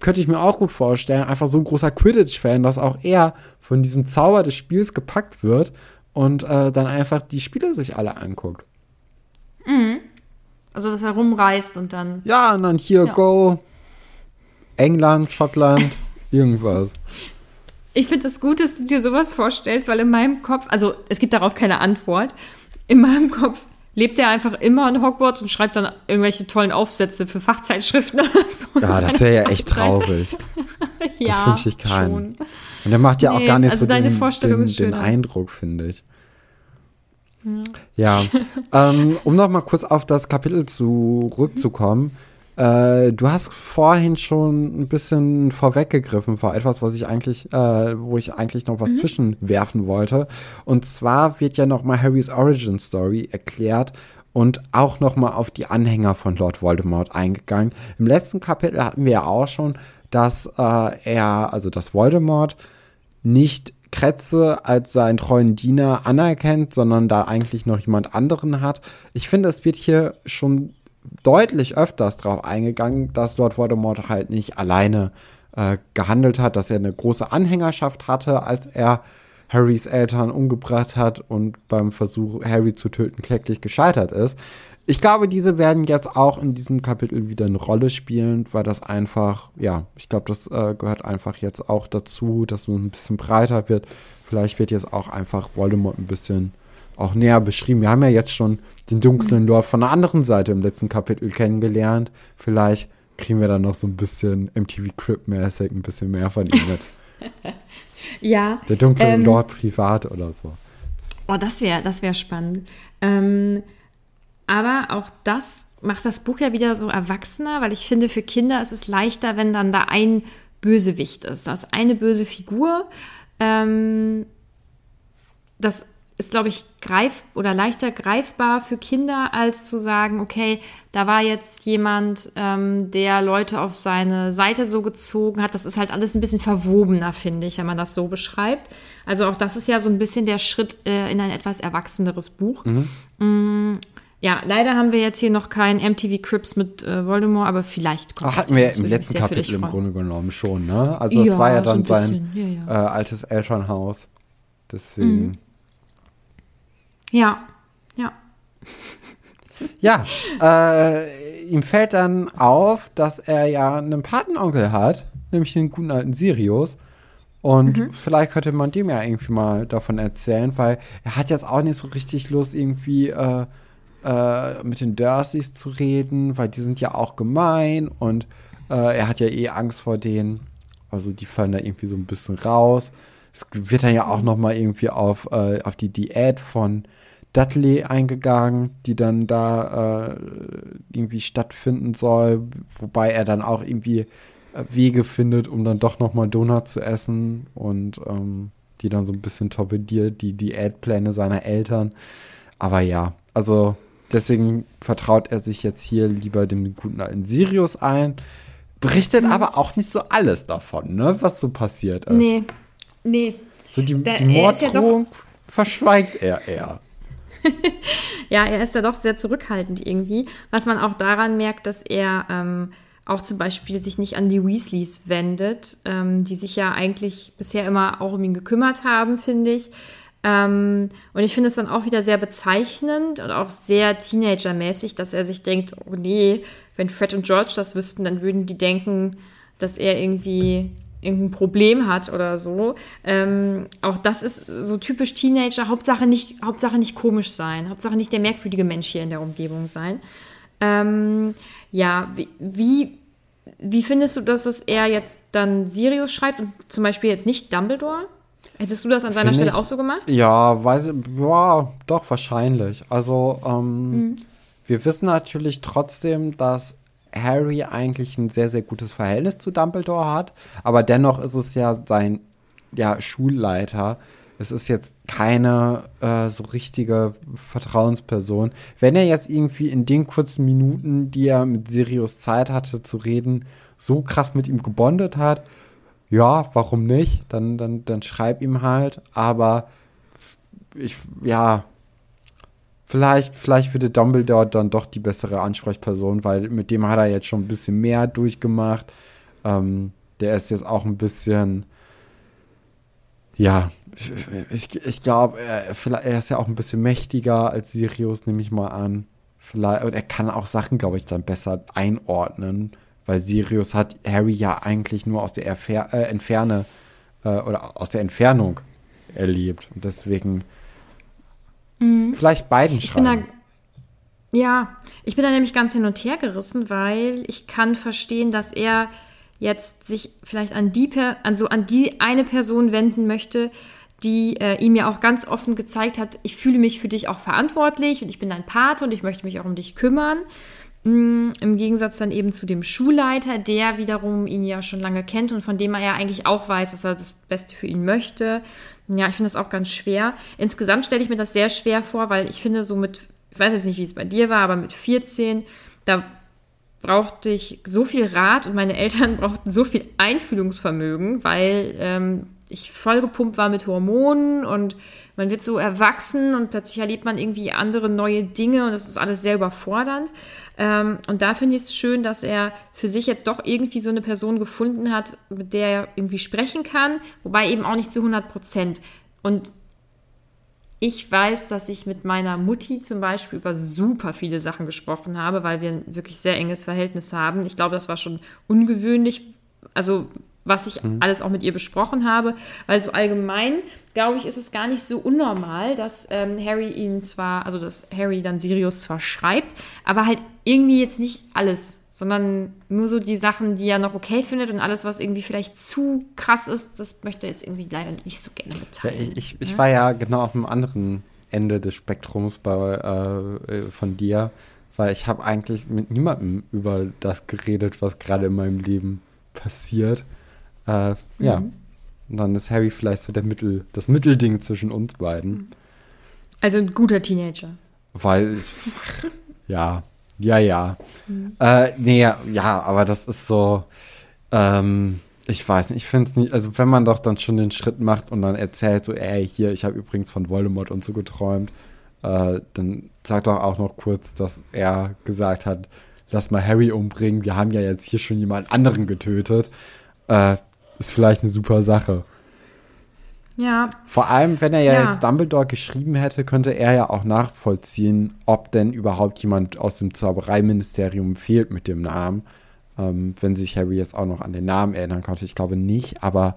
könnte ich mir auch gut vorstellen, einfach so ein großer Quidditch-Fan, dass auch er von diesem Zauber des Spiels gepackt wird und äh, dann einfach die Spiele sich alle anguckt.
Also, dass er rumreist und dann.
Ja, und dann hier,
Ja.
go. England, Schottland, irgendwas.
Ich finde es gut, dass du dir sowas vorstellst, weil in meinem Kopf, also es gibt darauf keine Antwort. In meinem Kopf lebt er einfach immer in Hogwarts und schreibt dann irgendwelche tollen Aufsätze für Fachzeitschriften oder so.
Ja, das wäre ja echt traurig.
ja,
wünsche ich keinen.
schon.
Und der macht ja auch
Nee,
gar nicht
also
so
deine
den,
Vorstellung
den, den. Eindruck, finde ich. Ja, ähm, um noch mal kurz auf das Kapitel zurückzukommen. Äh, du hast vorhin schon ein bisschen vorweggegriffen vor etwas, was ich eigentlich, äh, wo ich eigentlich noch was mhm. zwischenwerfen wollte. Und zwar wird ja noch mal Harrys Origin Story erklärt und auch noch mal auf die Anhänger von Lord Voldemort eingegangen. Im letzten Kapitel hatten wir ja auch schon, dass äh, er, also dass Voldemort nicht Kretze als seinen treuen Diener anerkennt, sondern da eigentlich noch jemand anderen hat. Ich finde, es wird hier schon deutlich öfters darauf eingegangen, dass Lord Voldemort halt nicht alleine äh, gehandelt hat, dass er eine große Anhängerschaft hatte, als er Harrys Eltern umgebracht hat und beim Versuch, Harry zu töten, kläglich gescheitert ist. Ich glaube, diese werden jetzt auch in diesem Kapitel wieder eine Rolle spielen, weil das einfach, ja, ich glaube, das äh, gehört einfach jetzt auch dazu, dass man ein bisschen breiter wird. Vielleicht wird jetzt auch einfach Voldemort ein bisschen auch näher beschrieben. Wir haben ja jetzt schon den dunklen Lord von der anderen Seite im letzten Kapitel kennengelernt. Vielleicht kriegen wir dann noch so ein bisschen MTV Crip-mäßig ein bisschen mehr von ihm mit.
ja.
Der dunkle ähm, Lord privat oder so.
Oh, das wäre das wär spannend. Ähm, aber auch das macht das Buch ja wieder so erwachsener, weil ich finde, für Kinder ist es leichter, wenn dann da ein Bösewicht ist. Da ist eine böse Figur. Ähm, das ist, glaube ich, greif oder leichter greifbar für Kinder, als zu sagen, okay, da war jetzt jemand, ähm, der Leute auf seine Seite so gezogen hat. Das ist halt alles ein bisschen verwobener, finde ich, wenn man das so beschreibt. Also auch das ist ja so ein bisschen der Schritt äh, in ein etwas erwachseneres Buch. Mhm. Mm, ja, leider haben wir jetzt hier noch kein MTV Crips mit äh, Voldemort, aber vielleicht
kommt Ach, Hatten wir im letzten Kapitel im Grunde genommen schon, ne? Also es war ja dann so sein ja, ja. Äh, altes Elternhaus. Deswegen. Mhm.
Ja, ja.
Ja, äh, ihm fällt dann auf, dass er ja einen Patenonkel hat, nämlich den guten alten Sirius. Und mhm. vielleicht könnte man dem ja irgendwie mal davon erzählen, weil er hat jetzt auch nicht so richtig Lust, irgendwie äh, äh, mit den Dursleys zu reden, weil die sind ja auch gemein und äh, er hat ja eh Angst vor denen. Also die fallen da irgendwie so ein bisschen raus. Es wird dann ja auch noch mal irgendwie auf, äh, auf die Diät von Dudley eingegangen, die dann da äh, irgendwie stattfinden soll, wobei er dann auch irgendwie äh, Wege findet, um dann doch noch mal Donut zu essen und ähm, die dann so ein bisschen torpediert, die Diätpläne seiner Eltern. Aber ja, also deswegen vertraut er sich jetzt hier lieber dem guten alten Sirius ein, berichtet mhm. aber auch nicht so alles davon, ne, was so passiert ist.
Nee, nee.
So die, da, die Morddrohung ja verschweigt er eher.
ja, er ist ja doch sehr zurückhaltend irgendwie, was man auch daran merkt, dass er ähm, auch zum Beispiel sich nicht an die Weasleys wendet, ähm, die sich ja eigentlich bisher immer auch um ihn gekümmert haben, finde ich. Ähm, und ich finde es dann auch wieder sehr bezeichnend und auch sehr Teenager-mäßig, dass er sich denkt, oh nee, wenn Fred und George das wüssten, dann würden die denken, dass er irgendwie irgendein Problem hat oder so. Ähm, auch das ist so typisch Teenager. Hauptsache nicht, Hauptsache nicht komisch sein. Hauptsache nicht der merkwürdige Mensch hier in der Umgebung sein. Ähm, ja, wie, wie, wie, findest du, dass es er jetzt dann Sirius schreibt und zum Beispiel jetzt nicht Dumbledore? Hättest du das an seiner Find Stelle ich, auch so gemacht?
Ja, weiß ja, doch, wahrscheinlich. Also, ähm, mhm. wir wissen natürlich trotzdem, dass Harry eigentlich ein sehr, sehr gutes Verhältnis zu Dumbledore hat, aber dennoch ist es ja sein ja, Schulleiter. Es ist jetzt keine äh, so richtige Vertrauensperson. Wenn er jetzt irgendwie in den kurzen Minuten, die er mit Sirius Zeit hatte zu reden, so krass mit ihm gebondet hat, ja, warum nicht? Dann, dann, dann schreib ihm halt. Aber ich, ja, Vielleicht, vielleicht würde Dumbledore dann doch die bessere Ansprechperson, weil mit dem hat er jetzt schon ein bisschen mehr durchgemacht. Ähm, der ist jetzt auch ein bisschen, ja, ich, ich glaube, er, er ist ja auch ein bisschen mächtiger als Sirius, nehme ich mal an. Vielleicht, und er kann auch Sachen, glaube ich, dann besser einordnen, weil Sirius hat Harry ja eigentlich nur aus der Erfer äh, Entferne äh, oder aus der Entfernung erlebt. Und deswegen Mhm. Vielleicht beiden schreiben.
Da, ja, ich bin da nämlich ganz hin und her gerissen, weil ich kann verstehen, dass er jetzt sich vielleicht an die, also an die eine Person wenden möchte, die äh, ihm ja auch ganz offen gezeigt hat, ich fühle mich für dich auch verantwortlich und ich bin dein Pate und ich möchte mich auch um dich kümmern. Mm, Im Gegensatz dann eben zu dem Schulleiter, der wiederum ihn ja schon lange kennt und von dem er ja eigentlich auch weiß, dass er das Beste für ihn möchte. Ja, ich finde das auch ganz schwer. Insgesamt stelle ich mir das sehr schwer vor, weil ich finde, so mit, ich weiß jetzt nicht, wie es bei dir war, aber mit 14, da brauchte ich so viel Rat und meine Eltern brauchten so viel Einfühlungsvermögen, weil ähm, ich vollgepumpt war mit Hormonen und man wird so erwachsen und plötzlich erlebt man irgendwie andere neue Dinge und das ist alles sehr überfordernd. Ähm, und da finde ich es schön, dass er für sich jetzt doch irgendwie so eine Person gefunden hat, mit der er irgendwie sprechen kann, wobei eben auch nicht zu 100 Prozent. Und ich weiß, dass ich mit meiner Mutti zum Beispiel über super viele Sachen gesprochen habe, weil wir ein wirklich sehr enges Verhältnis haben. Ich glaube, das war schon ungewöhnlich. Also was ich mhm. alles auch mit ihr besprochen habe. Weil so allgemein, glaube ich, ist es gar nicht so unnormal, dass ähm, Harry ihn zwar, also dass Harry dann Sirius zwar schreibt, aber halt irgendwie jetzt nicht alles, sondern nur so die Sachen, die er noch okay findet und alles, was irgendwie vielleicht zu krass ist, das möchte er jetzt irgendwie leider nicht so gerne mitteilen.
Ja, ich, ich, ja? war ja genau auf dem anderen Ende des Spektrums bei, äh, von dir, weil ich habe eigentlich mit niemandem über das geredet, was gerade in meinem Leben passiert. Äh, mhm. Ja. Und dann ist Harry vielleicht so der Mittel, das Mittelding zwischen uns beiden.
Also ein guter Teenager.
Weil, ja, ja, ja. Mhm. Äh, nee, ja, aber das ist so, ähm, ich weiß nicht, ich finde es nicht, also wenn man doch dann schon den Schritt macht und dann erzählt so, ey, hier, ich habe übrigens von Voldemort und so geträumt, äh, dann sag doch auch noch kurz, dass er gesagt hat, lass mal Harry umbringen, wir haben ja jetzt hier schon jemand anderen getötet. Äh, ist vielleicht eine super Sache.
Ja.
Vor allem, wenn er ja, ja, jetzt Dumbledore geschrieben hätte, könnte er ja auch nachvollziehen, ob denn überhaupt jemand aus dem Zaubereiministerium fehlt mit dem Namen. Ähm, wenn sich Harry jetzt auch noch an den Namen erinnern konnte. Ich glaube nicht, aber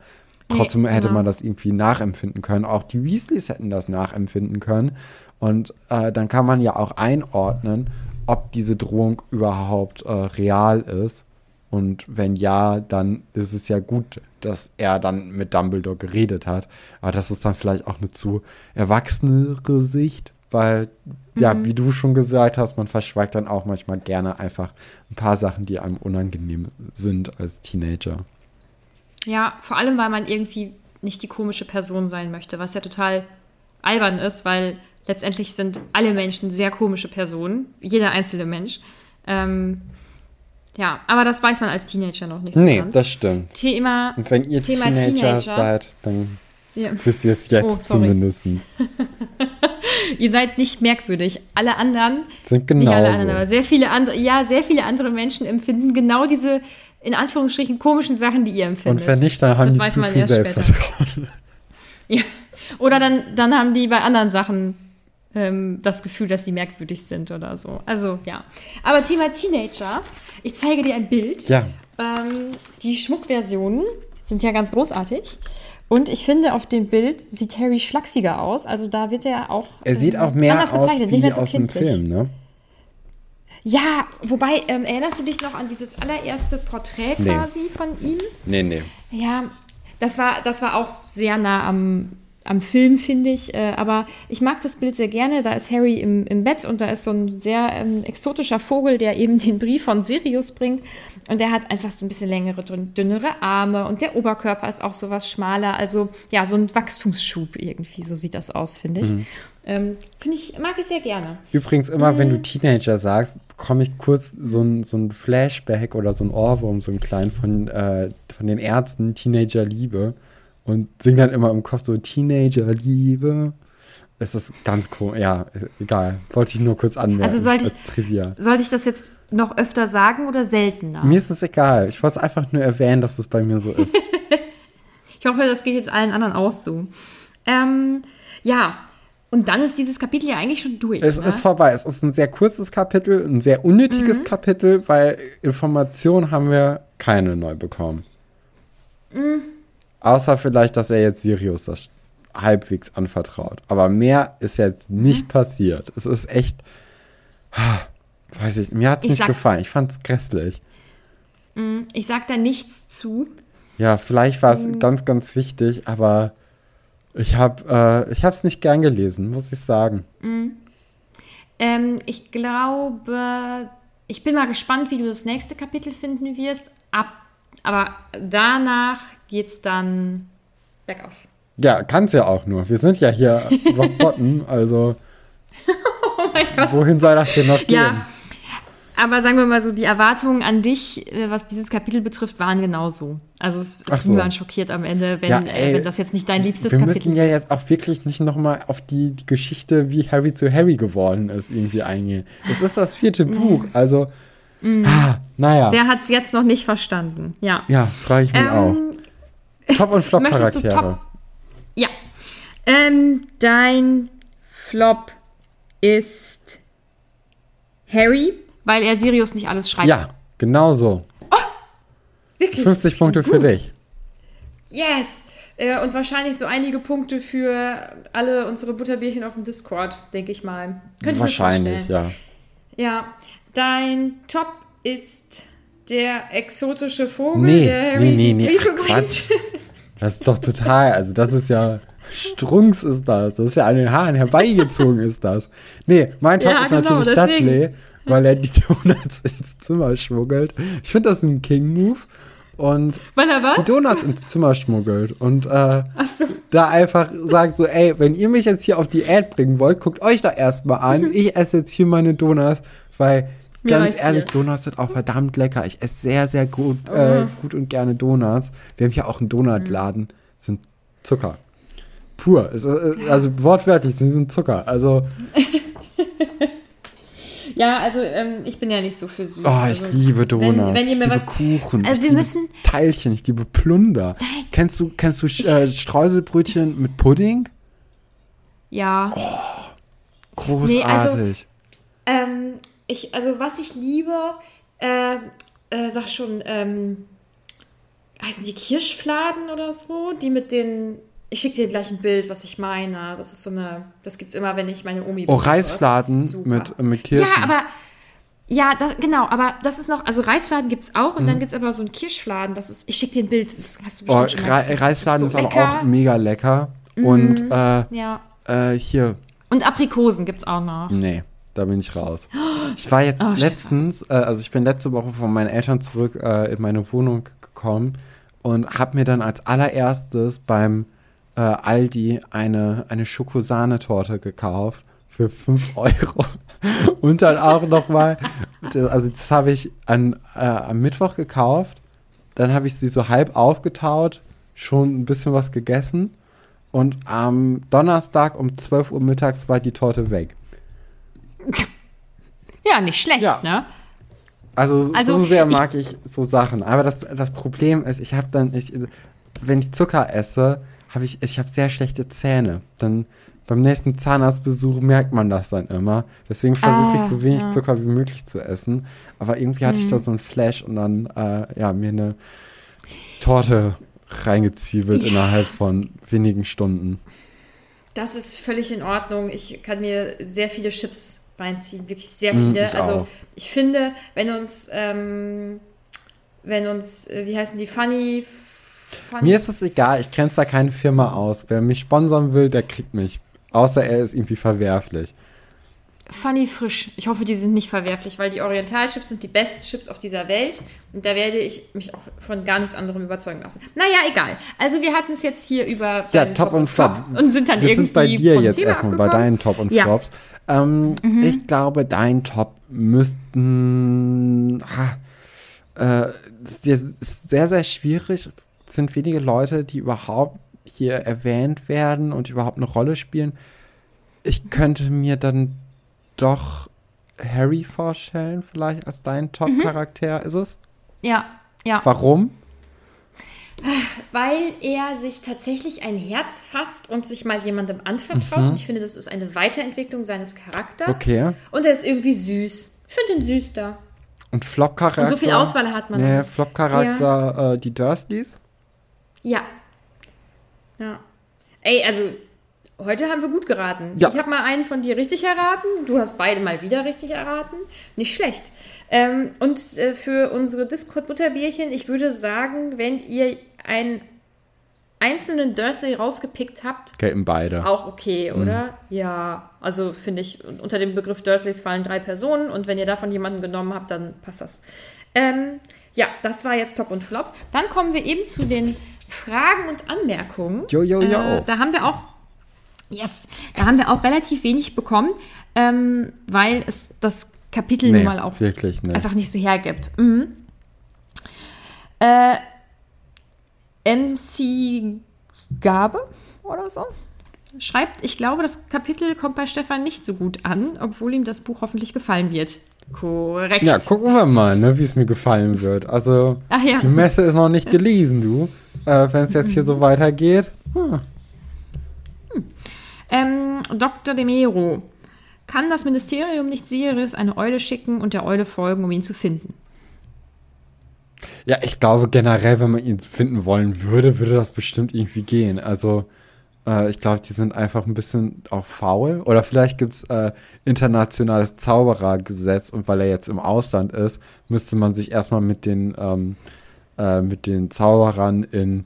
trotzdem nee, hätte genau. man das irgendwie nachempfinden können. Auch die Weasleys hätten das nachempfinden können. Und äh, dann kann man ja auch einordnen, ob diese Drohung überhaupt äh, real ist. Und wenn ja, dann ist es ja gut, dass er dann mit Dumbledore geredet hat. Aber das ist dann vielleicht auch eine zu erwachsenere Sicht, weil, mhm. ja, wie du schon gesagt hast, man verschweigt dann auch manchmal gerne einfach ein paar Sachen, die einem unangenehm sind als Teenager.
Ja, vor allem, weil man irgendwie nicht die komische Person sein möchte, was ja total albern ist, weil letztendlich sind alle Menschen sehr komische Personen, jeder einzelne Mensch. Ähm, ja, aber das weiß man als Teenager noch nicht so
Nee, ganz. das stimmt.
Thema,
Und wenn ihr Thema Teenager, Teenager seid, dann ja. wisst ihr es jetzt oh, zumindest.
ihr seid nicht merkwürdig. Alle anderen
sind genau. Alle anderen,
aber sehr viele andere, ja, sehr viele andere Menschen empfinden genau diese in Anführungsstrichen komischen Sachen, die ihr empfindet.
Und wenn nicht, dann haben das die zu viel Selbstvertrauen.
ja. Oder dann, dann haben die bei anderen Sachen ähm, das Gefühl, dass sie merkwürdig sind oder so. Also ja. Aber Thema Teenager. Ich zeige dir ein Bild.
Ja.
Ähm, die Schmuckversionen sind ja ganz großartig. Und ich finde, auf dem Bild sieht Harry schlachsiger aus. Also da wird er auch.
Er sieht auch mehr aus gezeichnet, wie so aus dem Film, ne?
Ja, wobei, ähm, erinnerst du dich noch an dieses allererste Porträt nee. quasi von ihm?
Nee, nee.
Ja, das war, das war auch sehr nah am am Film, finde ich. Äh, aber ich mag das Bild sehr gerne. Da ist Harry im, im Bett und da ist so ein sehr ähm, exotischer Vogel, der eben den Brief von Sirius bringt. Und der hat einfach so ein bisschen längere, dünnere Arme und der Oberkörper ist auch so was schmaler. Also ja, so ein Wachstumsschub irgendwie. So sieht das aus, finde ich. Mhm. Ähm, finde ich, mag ich sehr gerne.
Übrigens, immer mhm. wenn du Teenager sagst, bekomme ich kurz so ein, so ein Flashback oder so ein Ohrwurm, so ein klein von, äh, von den Ärzten, Teenager Liebe und singt dann immer im Kopf so Teenager-Liebe. Es ist ganz cool. Ja, egal. Wollte ich nur kurz anmerken.
Also sollte ich, sollte ich das jetzt noch öfter sagen oder seltener?
Mir ist es egal. Ich wollte es einfach nur erwähnen, dass es bei mir so ist.
ich hoffe, das geht jetzt allen anderen auch so. Ähm, ja, und dann ist dieses Kapitel ja eigentlich schon durch.
Es
ne?
ist vorbei. Es ist ein sehr kurzes Kapitel, ein sehr unnötiges mhm. Kapitel, weil Informationen haben wir keine neu bekommen. Mhm. Außer vielleicht, dass er jetzt Sirius das halbwegs anvertraut. Aber mehr ist jetzt nicht mhm. passiert. Es ist echt. Weiß ich, mir hat es nicht sag, gefallen. Ich fand es grässlich.
Mm, ich sag da nichts zu.
Ja, vielleicht war es mhm. ganz, ganz wichtig, aber ich habe äh, es nicht gern gelesen, muss ich sagen.
Mhm. Ähm, ich glaube, ich bin mal gespannt, wie du das nächste Kapitel finden wirst. Ab, aber danach geht's dann bergauf.
Ja, kann's ja auch nur. Wir sind ja hier Rock Bottom, also
Oh mein Gott.
wohin soll das denn noch gehen?
Ja, aber sagen wir mal so, die Erwartungen an dich, äh, was dieses Kapitel betrifft, waren genauso. Also es ist
so.
niemand schockiert am Ende, wenn,
Ja,
äh,
ey,
wenn das jetzt nicht dein liebstes
Wir
Kapitel
müssen ja jetzt auch wirklich nicht nochmal auf die, die Geschichte, wie Harry zu Harry geworden ist, irgendwie eingehen. Es ist das vierte Buch, also, ah, naja.
Der hat es jetzt noch nicht verstanden. Ja.
ja, frage ich mich auch. Top- und
möchtest du
Flop-Charaktere.
Top? Ja. Ähm, dein Flop ist Harry, weil er Sirius nicht alles schreibt.
Ja, genau so.
wirklich.
50 Punkte für dich.
Yes! Äh, Und wahrscheinlich so einige Punkte für alle unsere Butterbierchen auf dem Discord, denke ich mal. Könnte
Wahrscheinlich,
ich mir vorstellen.
ja.
Ja. Dein Top ist der exotische Vogel,
Nee,
der Harry
nee, nee,
die
nee,
Briefe bringt.
Quatsch. Das ist doch total, also das ist ja, Strunks ist das. Das ist ja an den Haaren herbeigezogen ist das. Nee, mein Top
Ja,
ist
genau,
natürlich
deswegen.
Dudley, weil er die Donuts ins Zimmer schmuggelt. Ich finde das ein King-Move. Und
Weil er was?
die Donuts ins Zimmer schmuggelt und äh,
so.
da einfach sagt so, ey, wenn ihr mich jetzt hier auf Diät bringen wollt, guckt euch da erstmal an. Ich esse jetzt hier meine Donuts, weil
Mir
ganz ehrlich,
hier.
Donuts sind auch verdammt lecker. Ich esse sehr, sehr gut, äh, gut und gerne Donuts. Wir haben hier auch einen Donutladen, sind Zucker. Pur. Es, ist- also wortwörtlich, sie sind Zucker. Also,
Ja, also ähm, ich bin ja nicht so für süß.
oh,
also,
ich liebe Donuts.
wenn ihr
ich
mir
liebe
was-
Kuchen.
Also
ich
wir müssen-
Teilchen, ich liebe Plunder.
Nein.
Kennst du, kennst du äh, Streuselbrötchen mit Pudding?
Ja.
Großartig.
Nee, also- Ähm, ich, also was ich liebe, äh, äh, sag schon, ähm, heißen die Kirschfladen oder so? Die mit den. Ich schicke dir gleich ein Bild, was ich meine. Das ist so eine. Das gibt's immer, wenn ich meine Omi
Oh,
besuche. Ist
Reisfladen mit, mit Kirschen.
Ja, aber. Ja, das, genau, aber das ist noch, also Reisfladen gibt es auch und
Mhm.
dann gibt es aber so einen Kirschfladen, das ist, ich schicke dir ein Bild, das hast du
Oh,
bestimmt schon mal
Re. Reisfladen ist,
so
aber
lecker.
auch mega lecker. Und äh,
Ja,
äh, hier,
und Aprikosen gibt es auch noch.
nee, da bin ich raus. Ich war jetzt
Oh,
letztens, äh, also ich bin letzte Woche von meinen Eltern zurück äh, in meine Wohnung gekommen und habe mir dann als allererstes beim äh, Aldi eine, eine Schokosahnetorte gekauft für 5 Euro. Und dann auch nochmal, also das habe ich an, äh, am Mittwoch gekauft, dann habe ich sie so halb aufgetaut, schon ein bisschen was gegessen und am Donnerstag um 12 Uhr mittags war die Torte weg.
Ja, nicht schlecht,
Ja.
ne?
Also,
Also,
so sehr
ich-
mag ich, so Sachen. Aber das, das Problem ist, ich habe dann, ich, wenn ich Zucker esse, habe ich, ich habe sehr schlechte Zähne. Dann beim nächsten Zahnarztbesuch merkt man das dann immer. Deswegen versuche ich
Ah,
so wenig
ja.
Zucker wie möglich zu essen. Aber irgendwie hatte ich
Mhm.
da so einen Flash und dann, äh, ja, mir eine Torte reingezwiebelt
Ja.
innerhalb von wenigen Stunden.
Das ist völlig in Ordnung. Ich kann mir sehr viele Chips reinziehen, wirklich sehr
Mm,
viele.
ich
also
auch.
ich finde, wenn uns, ähm, wenn uns, äh, wie heißen die, Funny, Funny
Mir ist es egal, ich grenze da keine Firma aus. Wer mich sponsern will, der kriegt mich. Außer er ist irgendwie verwerflich.
Funny frisch. Ich hoffe, die sind nicht verwerflich, weil die Orientalchips sind die besten Chips auf dieser Welt. Und da werde ich mich auch von gar nichts anderem überzeugen lassen. Naja, egal. Also wir hatten es jetzt hier über
Ja,
deinen
Top und Flop.
und sind dann
Wir
irgendwie
sind bei dir jetzt
Thema
erstmal, bei
abgekommen.
deinen Top und
Ja. Mhm.
Flops. Ähm, Ich glaube, dein Top müssten. Ha, äh, es ist sehr, sehr schwierig. Es sind wenige Leute, die überhaupt hier erwähnt werden und überhaupt eine Rolle spielen. Ich könnte mir dann doch Harry vorstellen, vielleicht als dein Top-Charakter. Ist es?
Ja, ja.
Warum?
Weil er sich tatsächlich ein Herz fasst und sich mal jemandem anvertraut. Und ich finde, das ist eine Weiterentwicklung seines Charakters.
Mhm. Okay.
Und er ist irgendwie süß. Ich finde ihn süß da.
Und Flop-Charakter?
Und so viel Auswahl hat man.
Nee. Flop-Charakter, äh, die Dursleys?
Ja. Ja. Ey, also, heute haben wir gut geraten.
Ja.
Ich habe mal einen von dir richtig erraten. Du hast beide mal wieder richtig erraten. Nicht schlecht. Ähm, und äh, für unsere Discord-Butterbierchen, ich würde sagen, wenn ihr ein, einzelnen Dursley rausgepickt habt,
Gelten beide.
ist auch okay, oder? Ja, also finde ich, unter dem Begriff Dursleys fallen drei Personen und wenn ihr davon jemanden genommen habt, dann passt das. Ähm, ja, das war jetzt Top und Flop. Dann kommen wir eben zu den Fragen und Anmerkungen.
Jo, jo, jo.
Äh, da haben wir auch, yes, da haben wir auch relativ wenig bekommen, ähm, weil es das Kapitel
Nee,
nun mal auch
wirklich nicht.
einfach nicht so hergibt. Mhm. Äh, MC Gabe oder so schreibt, ich glaube, das Kapitel kommt bei Stefan nicht so gut an, obwohl ihm das Buch hoffentlich gefallen wird. Korrekt.
Ja, gucken wir mal, ne, wie es mir gefallen wird. Also,
ja.
die Messe ist noch nicht gelesen, du. Äh, Wenn es jetzt hier so weitergeht. Hm.
Ähm, Dr. De Mero. Kann das Ministerium nicht Sirius eine Eule schicken und der Eule folgen, um ihn zu finden?
Ja, ich glaube generell, wenn man ihn finden wollen würde, würde das bestimmt irgendwie gehen. Also, äh, ich glaube, die sind einfach ein bisschen auch faul. Oder vielleicht gibt es äh, internationales Zauberergesetz und weil er jetzt im Ausland ist, müsste man sich erstmal mit den, ähm, äh, mit den Zauberern in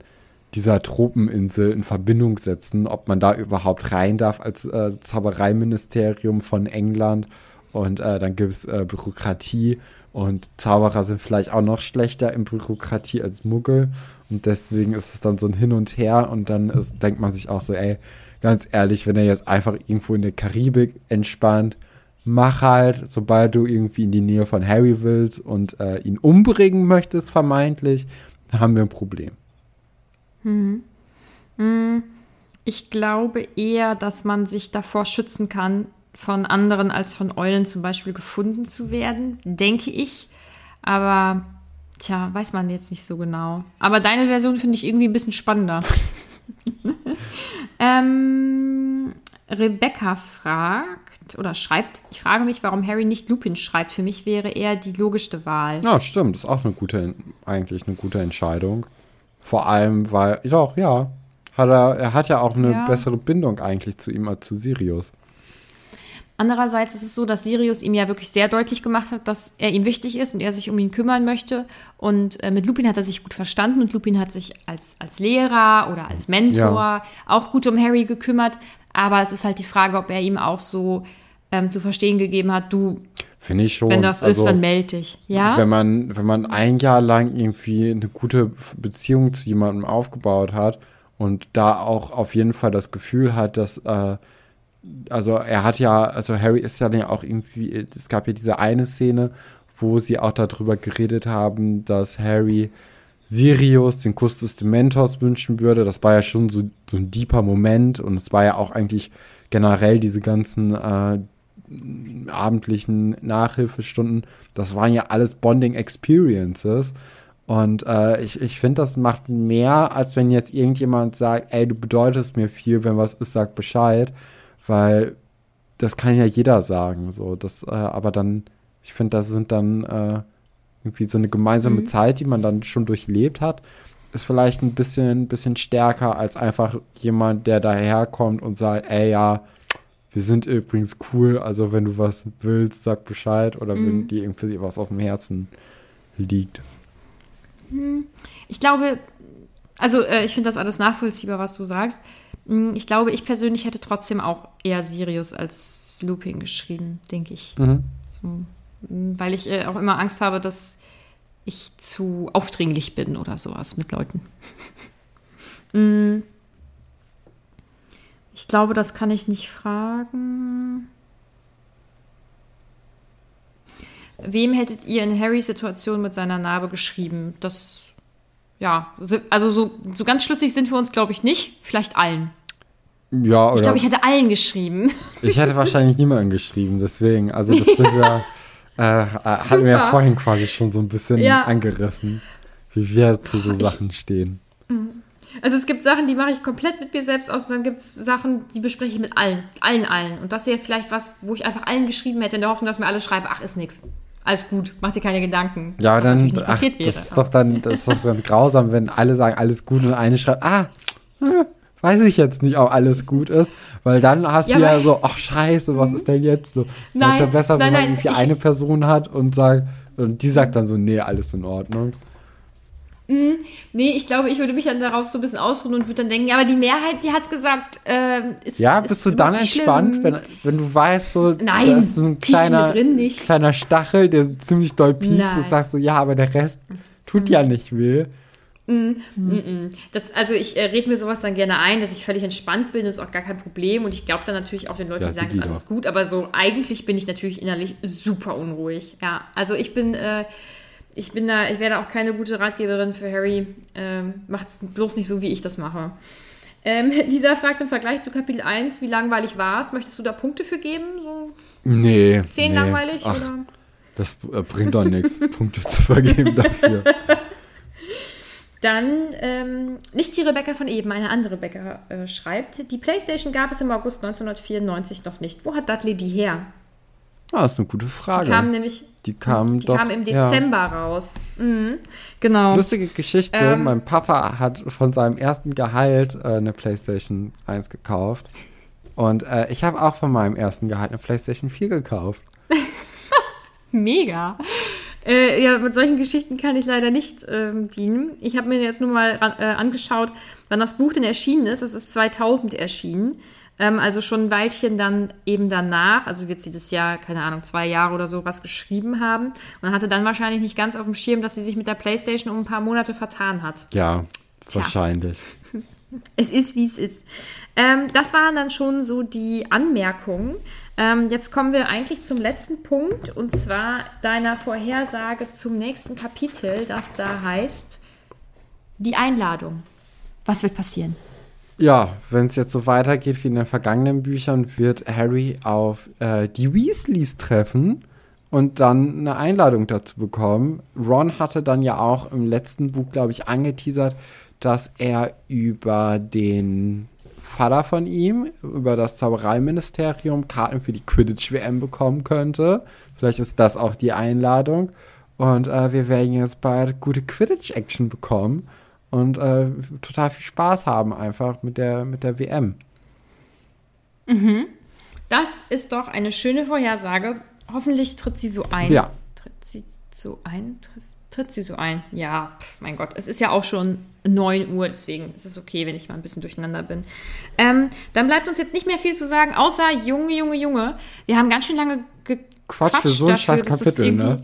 dieser Tropeninsel in Verbindung setzen, ob man da überhaupt rein darf als äh, Zaubereiministerium von England. Und äh, dann gibt es äh, Bürokratie und Zauberer sind vielleicht auch noch schlechter in Bürokratie als Muggel. Und deswegen ist es dann so ein Hin und Her und dann ist, denkt man sich auch so, ey, ganz ehrlich, wenn er jetzt einfach irgendwo in der Karibik entspannt, mach halt, sobald du irgendwie in die Nähe von Harry willst und äh, ihn umbringen möchtest, vermeintlich, haben wir ein Problem.
Ich glaube eher, dass man sich davor schützen kann, von anderen als von Eulen zum Beispiel gefunden zu werden, denke ich. Aber, tja, weiß man jetzt nicht so genau. Aber deine Version finde ich irgendwie ein bisschen spannender. ähm, Rebecca fragt oder schreibt, ich frage mich, warum Harry nicht Lupin schreibt. Für mich wäre er die logischste Wahl.
Ja, stimmt, ist auch eine gute, eigentlich eine gute Entscheidung. Vor allem, weil, doch, ja, hat er, er hat ja auch eine
Ja.
bessere Bindung eigentlich zu ihm als zu Sirius.
Andererseits ist es so, dass Sirius ihm ja wirklich sehr deutlich gemacht hat, dass er ihm wichtig ist und er sich um ihn kümmern möchte. Und äh, mit Lupin hat er sich gut verstanden und Lupin hat sich als, als Lehrer oder als Mentor
Ja.
auch gut um Harry gekümmert. Aber es ist halt die Frage, ob er ihm auch so ähm, zu verstehen gegeben hat, du,
Finde ich schon.
wenn das
also,
ist, dann melde dich. Ja?
Wenn man, wenn man ein Jahr lang irgendwie eine gute Beziehung zu jemandem aufgebaut hat und da auch auf jeden Fall das Gefühl hat, dass, äh, also er hat ja, also Harry ist ja dann auch irgendwie, es gab ja diese eine Szene, wo sie auch darüber geredet haben, dass Harry Sirius den Kuss des Dementors wünschen würde. Das war ja schon so, so ein deeper Moment und es war ja auch eigentlich generell diese ganzen äh, abendlichen Nachhilfestunden, das waren ja alles Bonding Experiences. Und äh, ich, ich finde, das macht mehr, als wenn jetzt irgendjemand sagt, ey, du bedeutest mir viel, wenn was ist, sag Bescheid. Weil das kann ja jeder sagen. So, das, äh, aber dann, ich finde, das sind dann äh, irgendwie so eine gemeinsame Zeit, die man dann schon durchlebt hat, ist vielleicht ein bisschen, bisschen stärker als einfach jemand, der daherkommt und sagt, ey, ja, wir sind übrigens cool, also wenn du was willst, sag Bescheid oder wenn dir irgendwie was auf dem Herzen liegt.
Ich glaube, also äh, ich finde das alles nachvollziehbar, was du sagst. Mm, Ich glaube, ich persönlich hätte trotzdem auch eher Sirius als Lupin geschrieben, denke ich.
Mhm.
So, mm, weil ich äh, auch immer Angst habe, dass ich zu aufdringlich bin oder sowas mit Leuten. Mm. Ich glaube, das kann ich nicht fragen. Wem hättet ihr in Harrys Situation mit seiner Narbe geschrieben? Das, ja, also so, so ganz schlüssig sind wir uns, glaube ich, nicht. Vielleicht allen.
Ja, oder
Ich glaube, ich hätte allen geschrieben.
ich hätte wahrscheinlich niemanden geschrieben, deswegen, also das sind wir, äh, äh, hatten wir ja vorhin quasi schon so ein bisschen
Ja.
angerissen, wie wir zu so Sachen stehen.
Also es gibt Sachen, die mache ich komplett mit mir selbst aus und dann gibt es Sachen, die bespreche ich mit allen. Allen, allen. Und das wäre vielleicht was, wo ich einfach allen geschrieben hätte, in der Hoffnung, dass mir alle schreiben, ach, ist nix. Alles gut, mach dir keine Gedanken.
Ja, dann, ach,
passiert
das ist doch dann, das ist doch dann grausam, wenn alle sagen, alles gut und eine schreibt, ah, hm, weiß ich jetzt nicht, ob alles gut ist, weil dann hast
Ja,
du ja so, ach scheiße, was ist denn jetzt so? Das ist ja
Nein,
besser, wenn
nein,
man
nein,
irgendwie
ich-
eine Person hat und sagt, und die sagt dann so, nee, alles in Ordnung.
Mhm. Nee, ich glaube, ich würde mich dann darauf so ein bisschen ausruhen und würde dann denken, ja, aber die Mehrheit, die hat gesagt, äh, ist
Ja, bist
ist
du dann entspannt,
schlimm.
wenn, wenn du weißt, so,
Nein,
da ist so ein kleiner, kleiner Stachel, der ziemlich doll piekst und sagst so, ja, aber der Rest tut ja nicht weh.
Mhm. Das, also ich äh, rede mir sowas dann gerne ein, dass ich völlig entspannt bin, ist auch gar kein Problem. Und ich glaube dann natürlich auch den Leuten,
Ja,
die sagen, ist alles gut, aber so eigentlich bin ich natürlich innerlich super unruhig. Ja, also ich bin, äh, ich bin da, ich werde auch keine gute Ratgeberin für Harry. Ähm, Macht's bloß nicht so, wie ich das mache. Ähm, Lisa fragt im Vergleich zu Kapitel 1, wie langweilig war es? Möchtest du da Punkte für geben? So
Nee.
10
nee.
langweilig?
Ach,
Oder?
das äh, bringt doch nichts, Punkte zu vergeben dafür.
Dann, ähm, nicht die Rebecca von eben, eine andere Rebecca äh, schreibt, die Playstation gab es im August 1994 noch nicht. Wo hat Dudley die her?
Ah, das ist eine gute Frage.
Die kam nämlich
Die kam
die
doch.
kam im
ja.
Dezember raus. Mhm. Genau.
Lustige Geschichte,
Ähm.
mein Papa hat von seinem ersten Gehalt äh, eine Playstation 1 gekauft. Und äh, ich habe auch von meinem ersten Gehalt eine Playstation 4 gekauft.
Mega. Äh, ja, mit solchen Geschichten kann ich leider nicht ähm, dienen. Ich habe mir jetzt nur mal äh, angeschaut, wann das Buch denn erschienen ist. Es ist 2000 erschienen. Ähm, also schon ein Weilchen dann eben danach. Also wird sie das Jahr, keine Ahnung, zwei Jahre oder so was geschrieben haben. Und hatte dann wahrscheinlich nicht ganz auf dem Schirm, dass sie sich mit der Playstation um ein paar Monate vertan hat.
Ja,
Tja.
wahrscheinlich.
Es ist, wie es ist. Ähm, das waren dann schon so die Anmerkungen. Ähm, jetzt kommen wir eigentlich zum letzten Punkt und zwar deiner Vorhersage zum nächsten Kapitel, das da heißt die Einladung. Was wird passieren?
Ja, wenn es jetzt so weitergeht wie in den vergangenen Büchern, wird Harry auf äh, die Weasleys treffen und dann eine Einladung dazu bekommen. Ron hatte dann ja auch im letzten Buch, glaube ich, angeteasert, dass er über den Vater von ihm, über das Zaubereiministerium, Karten für die Quidditch-WM bekommen könnte. Vielleicht ist das auch die Einladung. Und äh, wir werden jetzt bald gute Quidditch-Action bekommen und äh, total viel Spaß haben einfach mit der, mit der WM.
Das ist doch eine schöne Vorhersage. Hoffentlich tritt sie so ein.
Ja.
Tritt sie so ein? Tritt, tritt sie so ein? Ja, pf, mein Gott. Es ist ja auch schon 9 Uhr, deswegen ist es okay, wenn ich mal ein bisschen durcheinander bin. Ähm, dann bleibt uns jetzt nicht mehr viel zu sagen, außer Junge, Junge, Junge. Wir haben ganz schön lange gequatscht.
Quatsch für so ein scheiß Kapitel, ne?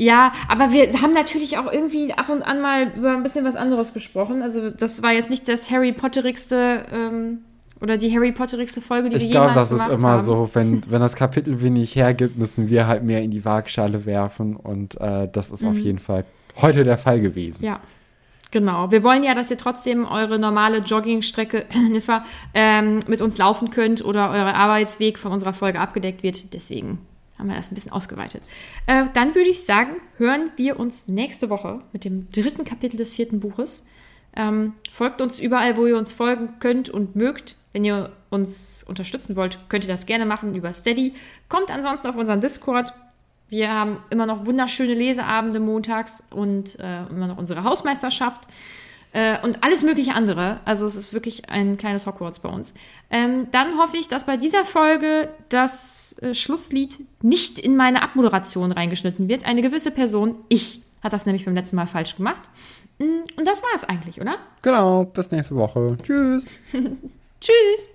Ja, aber wir haben natürlich auch irgendwie ab und an mal über ein bisschen was anderes gesprochen. Also das war jetzt nicht das Harry Potterigste ähm, oder die Harry Potterigste Folge, die
Ich
wir
glaube,
jemals
das ist
gemacht
immer
haben.
so, wenn, wenn das Kapitel wenig hergibt, müssen wir halt mehr in die Waagschale werfen und äh, das ist auf jeden Fall heute der Fall gewesen.
Mhm. Ja, genau. Wir wollen ja, dass ihr trotzdem eure normale Joggingstrecke ähm, mit uns laufen könnt oder euer Arbeitsweg von unserer Folge abgedeckt wird. Deswegen haben wir das ein bisschen ausgeweitet. Äh, dann würde ich sagen, hören wir uns nächste Woche mit dem dritten Kapitel des vierten Buches. Ähm, folgt uns überall, wo ihr uns folgen könnt und mögt. Wenn ihr uns unterstützen wollt, könnt ihr das gerne machen über Steady. Kommt ansonsten auf unseren Discord. Wir haben immer noch wunderschöne Leseabende montags und äh, immer noch unsere Hausmeisterschaft äh, und alles mögliche andere. Also es ist wirklich ein kleines Hogwarts bei uns. Ähm, dann hoffe ich, dass bei dieser Folge das äh, Schlusslied nicht in meine Abmoderation reingeschnitten wird. Eine gewisse Person, ich, hat das nämlich beim letzten Mal falsch gemacht. Mm, Und das war es eigentlich, oder?
Genau, bis nächste Woche. Tschüss.
Tschüss!